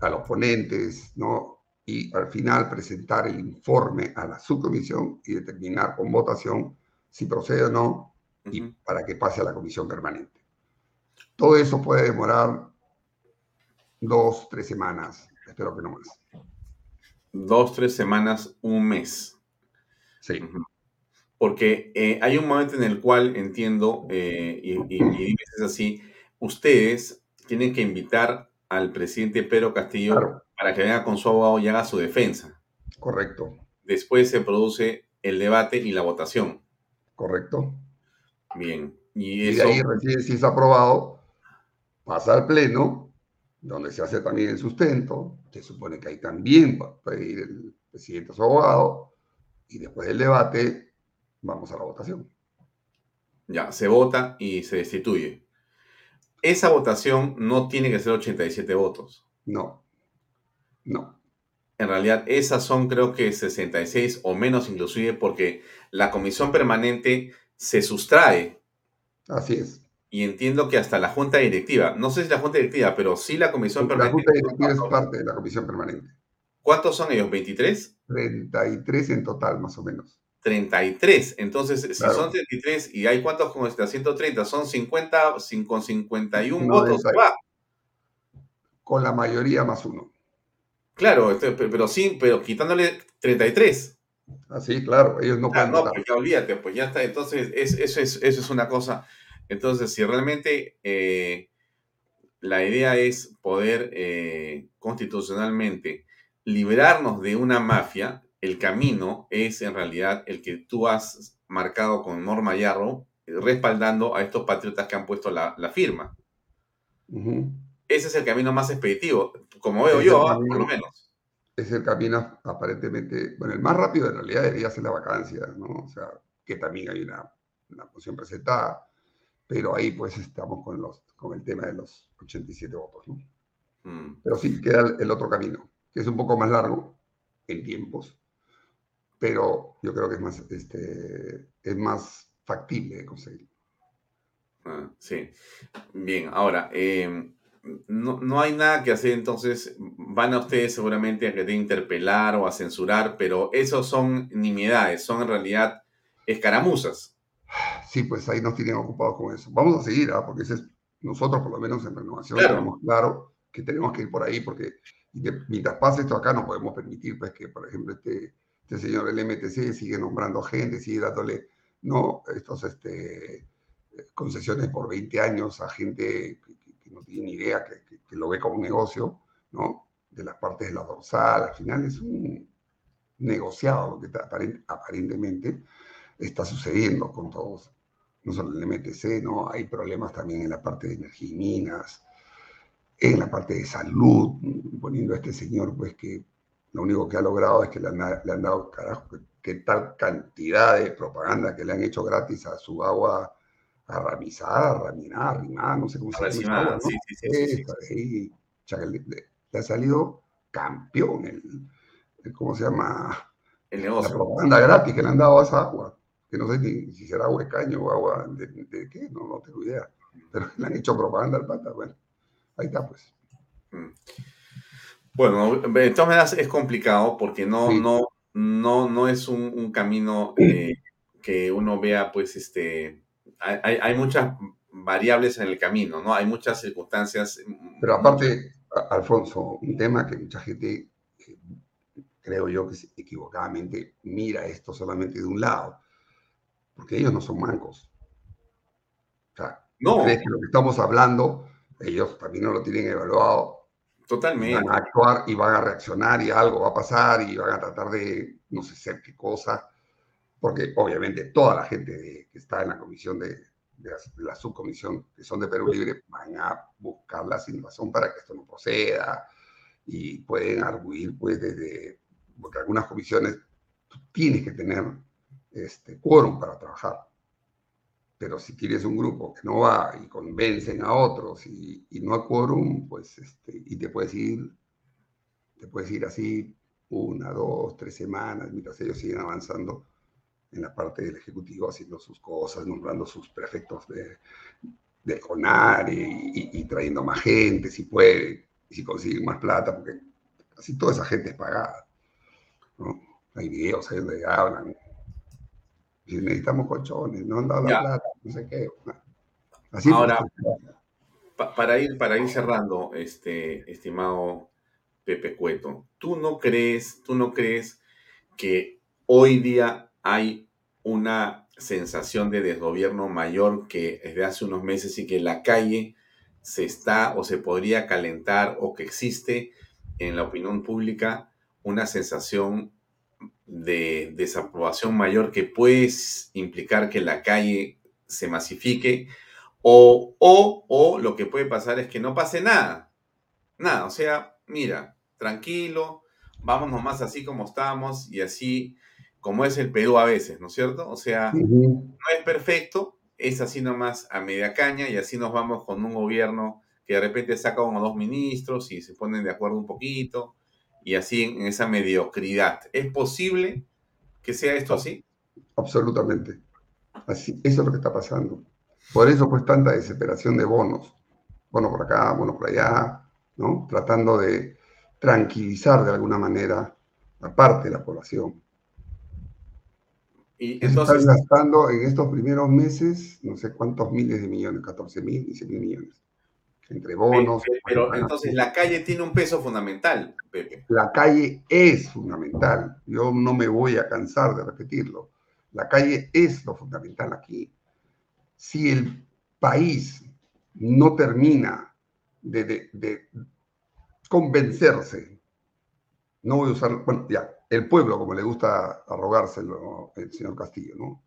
a los ponentes, ¿no? Y al final presentar el informe a la subcomisión y determinar con votación si procede o no y para que pase a la comisión permanente. Todo eso puede demorar dos, tres semanas, espero que no más. Dos, tres semanas, un mes. Sí. Porque eh, hay un momento en el cual entiendo, eh, y, y, es así, ustedes tienen que invitar al presidente Pedro Castillo para que venga con su abogado y haga su defensa. Correcto. Después se produce el debate y la votación. Correcto. Bien. Y, de ahí recién si es aprobado, pasa al pleno, donde se hace también el sustento. Se supone que ahí también puede ir el presidente a su abogado. Y después del debate, vamos a la votación. Ya, se vota y se destituye. Esa votación no tiene que ser 87 votos. No. No. En realidad, esas son creo que 66 o menos inclusive porque la comisión permanente se sustrae. Así es. y entiendo que hasta la junta directiva, no sé si la junta directiva, pero sí la comisión permanente. La junta directiva es parte de la comisión permanente. ¿Cuántos son ellos? ¿23? 33 en total, más o menos. 33. Entonces, si son 33 y hay cuántos con esta 130, son 50, con 51 votos, va. Con la mayoría más uno. Claro, este, pero sí, pero quitándole 33. Ah, sí, claro, ellos no pueden. no, pues ya olvídate, pues ya está. Entonces, eso, es, eso es una cosa. Entonces, si realmente eh, la idea es poder eh, constitucionalmente liberarnos de una mafia, el camino es en realidad el que tú has marcado con Norma Yarro, respaldando a estos patriotas que han puesto la, firma. Ese es el camino más expeditivo, como veo yo, por lo menos. Es el camino aparentemente, bueno, el más rápido en realidad debería ser la vacancia, ¿no? O sea, que también hay una, una posición presentada, pero ahí pues estamos con, los, con el tema de los 87 votos, ¿no? Mm. Pero sí, queda el otro camino, que es un poco más largo en tiempos, pero yo creo que es más, este, es más factible de conseguir. Ah, sí. Bien, ahora, em, no, hay nada que hacer, entonces van a ustedes seguramente a querer interpelar o a censurar, pero esos son nimiedades, son en realidad escaramuzas. Sí, pues ahí nos tienen ocupados con eso. Vamos a seguir, ¿ah? porque nosotros por lo menos en renovación tenemos claro que tenemos que ir por ahí, porque mientras pase esto acá no podemos permitir pues, que, por ejemplo, este, este señor el MTC sigue nombrando gente, sigue dándole no estos este, concesiones por 20 años a gente no tiene ni idea, que, lo ve como un negocio, ¿no? De las partes de la dorsal, al final es un negociado que aparentemente está sucediendo con todos, no solo el MTC, ¿no? Hay problemas también en la parte de energía y minas, en la parte de salud, poniendo a este señor, pues que lo único que ha logrado es que le han, dado, carajo, que, tal cantidad de propaganda que le han hecho gratis a su agua arramizada, raminada, arrimada, no sé cómo se llama. Sí, sí, sí, le, ha salido campeón el, ¿cómo se llama? El negocio. La propaganda gratis que le han dado a esa agua, que no sé ni si será agua de caño o agua de, de qué, no, no tengo idea. Pero le han hecho propaganda al pata, bueno. Ahí está, pues. Mm. Bueno, de todas maneras es complicado porque no, no, no, no es un, camino eh, que uno vea, pues, este, hay, muchas variables en el camino, ¿no? Hay muchas circunstancias. Mm, Pero aparte, Alfonso, un tema que mucha gente, creo yo que equivocadamente mira esto solamente de un lado, porque ellos no son mancos. O sea, no. ¿crees que lo que estamos hablando ellos también no lo tienen evaluado. Totalmente. Van a actuar y van a reaccionar y algo va a pasar y van a tratar de no sé qué cosa, porque obviamente toda la gente que está en la comisión de, la, subcomisión, que son de Perú Libre, van a buscar la situación para que esto no proceda y pueden arguir pues desde, porque algunas comisiones tú tienes que tener este quórum para trabajar. Pero si quieres un grupo que no va y convencen a otros y, no a quórum, pues este, y te puedes ir, te puedes ir así una, dos, tres semanas, mientras ellos siguen avanzando en la parte del Ejecutivo, haciendo sus cosas, nombrando sus prefectos de, de CONAR y, trayendo más gente, si puede, y si consiguen más plata, porque casi toda esa gente es pagada. ¿no? Hay videos ahí donde hablan y necesitamos colchones, no han dado la plata, no sé qué. Así Ahora, para, ir, para ir cerrando, este, estimado Pepe Cueto, ¿tú no crees, tú no crees que hoy día hay una sensación de desgobierno mayor que desde hace unos meses y que la calle se está o se podría calentar o que existe en la opinión pública una sensación de desaprobación mayor que puede implicar que la calle se masifique o, o, o lo que puede pasar es que no pase nada. Nada, o sea, mira, tranquilo, vámonos más así como estamos y así como es el Perú a veces, ¿no es cierto? O sea, no es perfecto, es así nomás a media caña y así nos vamos con un gobierno que de repente saca uno o dos ministros y se ponen de acuerdo un poquito y así en esa mediocridad. ¿Es posible que sea esto así? Absolutamente. Así, eso es lo que está pasando. Por eso pues tanta desesperación de bonos, bono por acá, bono por allá, ¿no? Tratando de tranquilizar de alguna manera a parte de la población. Y entonces... Están gastando en estos primeros meses no sé cuántos miles de millones, 14 mil, 15 mil millones. Entre bonos. Pero, entonces la calle tiene un peso fundamental, Pepe. La calle es fundamental. Yo no me voy a cansar de repetirlo. La calle es lo fundamental aquí. Si el país no termina de, de convencerse, no voy a usar, bueno, ya, el pueblo, como le gusta arrogárselo el señor Castillo, ¿no?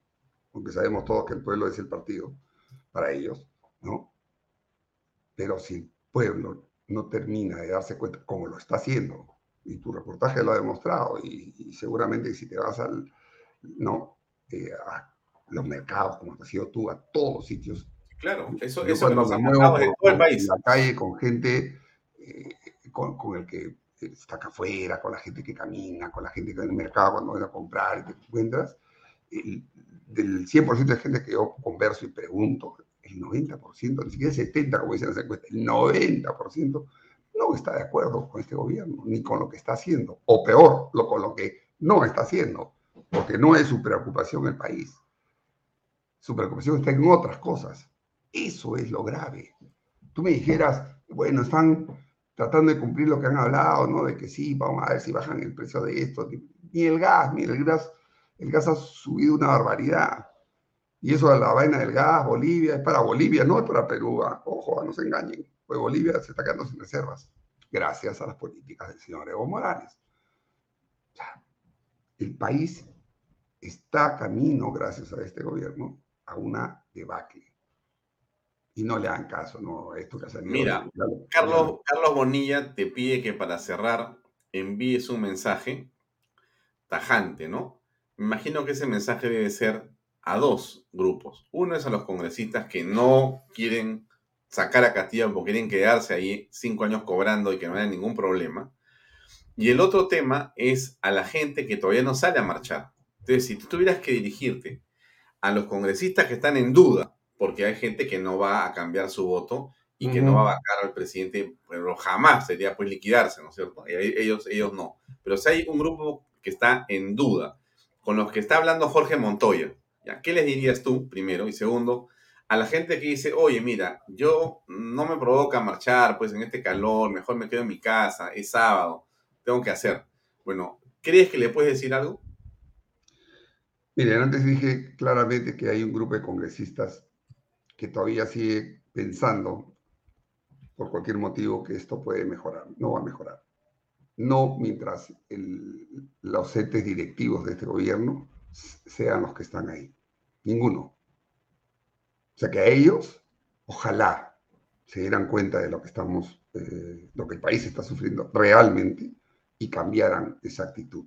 Aunque sabemos todos que el pueblo es el partido para ellos, ¿no? Pero si el pueblo no termina de darse cuenta, como lo está haciendo, y tu reportaje lo ha demostrado, y, seguramente si te vas al, ¿no? Eh, a los mercados, como has sido tú, a todos sitios. Claro, eso, es eso me todo el país. En la calle con gente eh, con, con el que está acá afuera, con la gente que camina, con la gente que va en el mercado cuando van a comprar y te encuentras, del 100% de gente que yo converso y pregunto, el 90%, ni siquiera el 70% como dicen las encuestas, el 90% no está de acuerdo con este gobierno, ni con lo que está haciendo, o peor, lo, con lo que no está haciendo, porque no es su preocupación el país. Su preocupación está en otras cosas. Eso es lo grave. Tú me dijeras, bueno, están tratando de cumplir lo que han hablado, ¿no? De que sí, vamos a ver si bajan el precio de esto. Ni el gas, ni el gas, el gas ha subido una barbaridad. Y eso de la vaina del gas, Bolivia, es para Bolivia, no es para Perú. ¿ah? Ojo, no se engañen. Pues Bolivia se está quedando sin reservas, gracias a las políticas del señor Evo Morales. El país está camino, gracias a este gobierno, a una debacle y no le hagan caso, ¿no? Esto que ha salido. Mira, Carlos, Carlos Bonilla te pide que para cerrar envíes un mensaje tajante, ¿no? Me imagino que ese mensaje debe ser a dos grupos. Uno es a los congresistas que no quieren sacar a Castillo porque quieren quedarse ahí cinco años cobrando y que no haya ningún problema. Y el otro tema es a la gente que todavía no sale a marchar. Entonces, si tú tuvieras que dirigirte a los congresistas que están en duda, porque hay gente que no va a cambiar su voto y que no va a vacar al presidente, pero jamás sería pues liquidarse, ¿no es cierto? Ellos, ellos no. Pero si hay un grupo que está en duda, con los que está hablando Jorge Montoya, ¿ya? ¿qué les dirías tú, primero? Y segundo, a la gente que dice, oye, mira, yo no me provoca marchar, pues en este calor, mejor me quedo en mi casa, es sábado, tengo que hacer. Bueno, ¿crees que le puedes decir algo? Miren, antes dije claramente que hay un grupo de congresistas que todavía sigue pensando, por cualquier motivo, que esto puede mejorar. No va a mejorar. No mientras los entes directivos de este gobierno sean los que están ahí. Ninguno. O sea que a ellos, ojalá se dieran cuenta de lo que estamos, eh, lo que el país está sufriendo realmente y cambiaran esa actitud.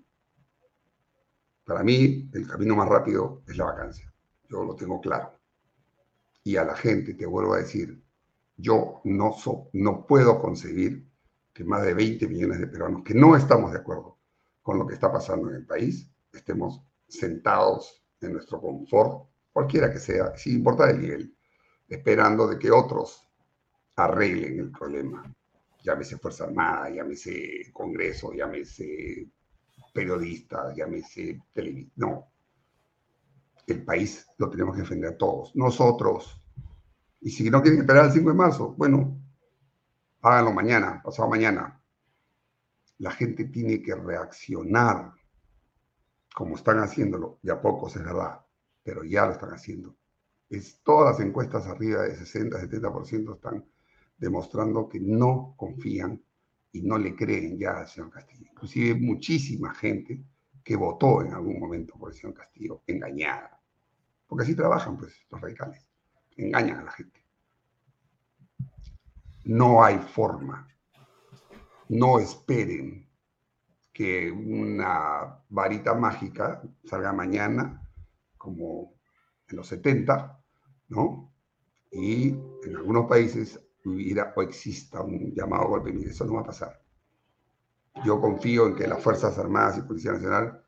Para mí, el camino más rápido es la vacancia. Yo lo tengo claro y a la gente, te vuelvo a decir, yo no, no puedo concebir que más de 20 millones de peruanos que no estamos de acuerdo con lo que está pasando en el país, estemos sentados en nuestro confort, cualquiera que sea, sin importar el nivel, esperando de que otros arreglen el problema. Llámese Fuerza Armada, llámese Congreso, llámese periodista, llámese televisión. No, el país lo tenemos que defender todos, nosotros. Y si no quieren esperar el 5 de marzo, bueno, háganlo mañana, pasado mañana. La gente tiene que reaccionar como están haciéndolo, y a pocos es verdad, pero ya lo están haciendo. Es, todas las encuestas arriba de 60, 70% están demostrando que no confían y no le creen ya al señor Castillo. Inclusive muchísima gente que votó en algún momento por el señor Castillo, engañada. Porque así trabajan pues los radicales, engañan a la gente. No hay forma. No esperen que una varita mágica salga mañana, como en los 70, ¿no? Y en algunos países hubiera o exista un llamado golpe. Mire, eso no va a pasar. Yo confío en que las Fuerzas Armadas y Policía Nacional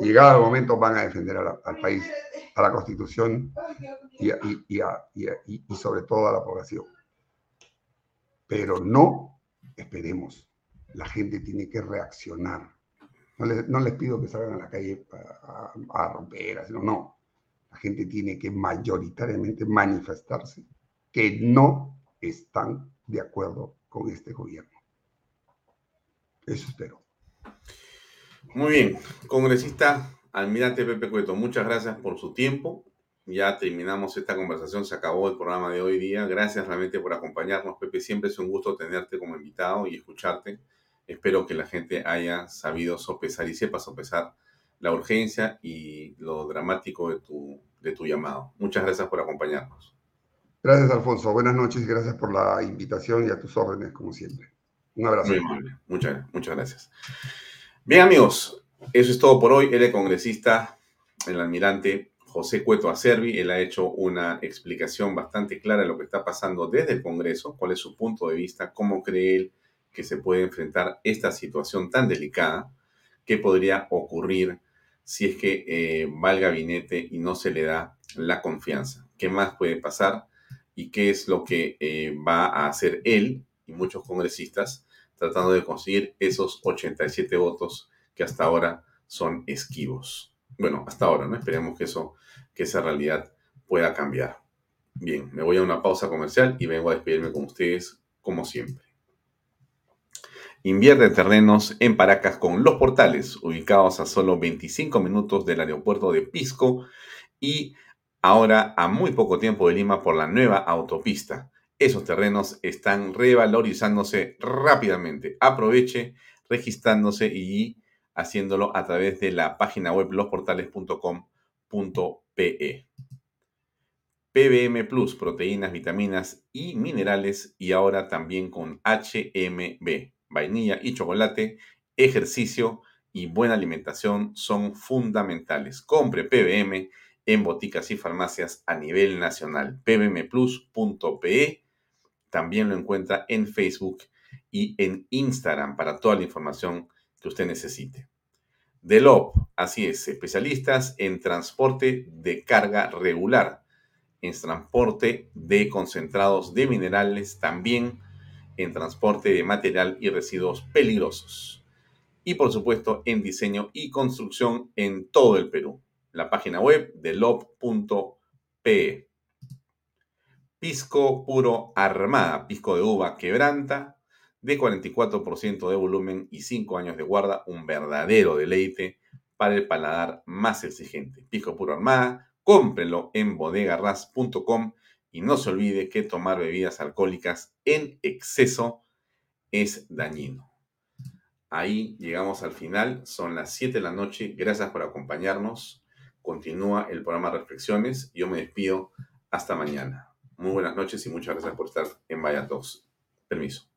llegado el momento van a defender al país, a la constitución y, sobre todo a la población. Pero no esperemos. La gente tiene que reaccionar. No les, no les pido que salgan a la calle a, a romper, sino no. La gente tiene que mayoritariamente manifestarse que no están de acuerdo con este gobierno. Eso espero. Muy bien, congresista Almirante Pepe Cueto, muchas gracias por su tiempo. Ya terminamos esta conversación, se acabó el programa de hoy día. Gracias realmente por acompañarnos, Pepe. Siempre es un gusto tenerte como invitado y escucharte. Espero que la gente haya sabido sopesar y sepa sopesar la urgencia y lo dramático de tu, de tu llamado. Muchas gracias por acompañarnos. Gracias, Alfonso. Buenas noches y gracias por la invitación y a tus órdenes, como siempre. Un abrazo. Muy. Muchas, muchas gracias. Bien, amigos, eso es todo por hoy. El congresista, el almirante José Cueto Acervi. Él ha hecho una explicación bastante clara de lo que está pasando desde el Congreso, cuál es su punto de vista, cómo cree él que se puede enfrentar esta situación tan delicada, qué podría ocurrir si es que eh, va el gabinete y no se le da la confianza. ¿Qué más puede pasar? ¿Y qué es lo que eh, va a hacer él y muchos congresistas tratando de conseguir esos 87 votos que hasta ahora son esquivos? Bueno, hasta ahora, ¿no? Esperemos que eso, que esa realidad pueda cambiar. Bien, me voy a una pausa comercial y vengo a despedirme con ustedes como siempre. Invierte terrenos en Paracas con Los Portales, ubicados a solo 25 minutos del aeropuerto de Pisco y ahora a muy poco tiempo de Lima por la nueva autopista. Esos terrenos están revalorizándose rápidamente. Aproveche registrándose y haciéndolo a través de la página web losportales.com.pe. PBM Plus, proteínas, vitaminas y minerales y ahora también con HMB vainilla y chocolate, ejercicio y buena alimentación son fundamentales. Compre PBM en boticas y farmacias a nivel nacional. pbmplus.pe también lo encuentra en Facebook y en Instagram para toda la información que usted necesite. Delop, así es, especialistas en transporte de carga regular, en transporte de concentrados de minerales, también en transporte de material y residuos peligrosos. Y por supuesto en diseño y construcción en todo el Perú. La página web de lob.pe. Pisco puro armada, pisco de uva quebranta, de 44% de volumen y 5 años de guarda, un verdadero deleite para el paladar más exigente. Pisco puro armada, cómprelo en bodegarras.com y no se olvide que tomar bebidas alcohólicas en exceso es dañino. Ahí llegamos al final, son las 7 de la noche. Gracias por acompañarnos. Continúa el programa Reflexiones. Yo me despido hasta mañana. Muy buenas noches y muchas gracias por estar en Vaya Permiso.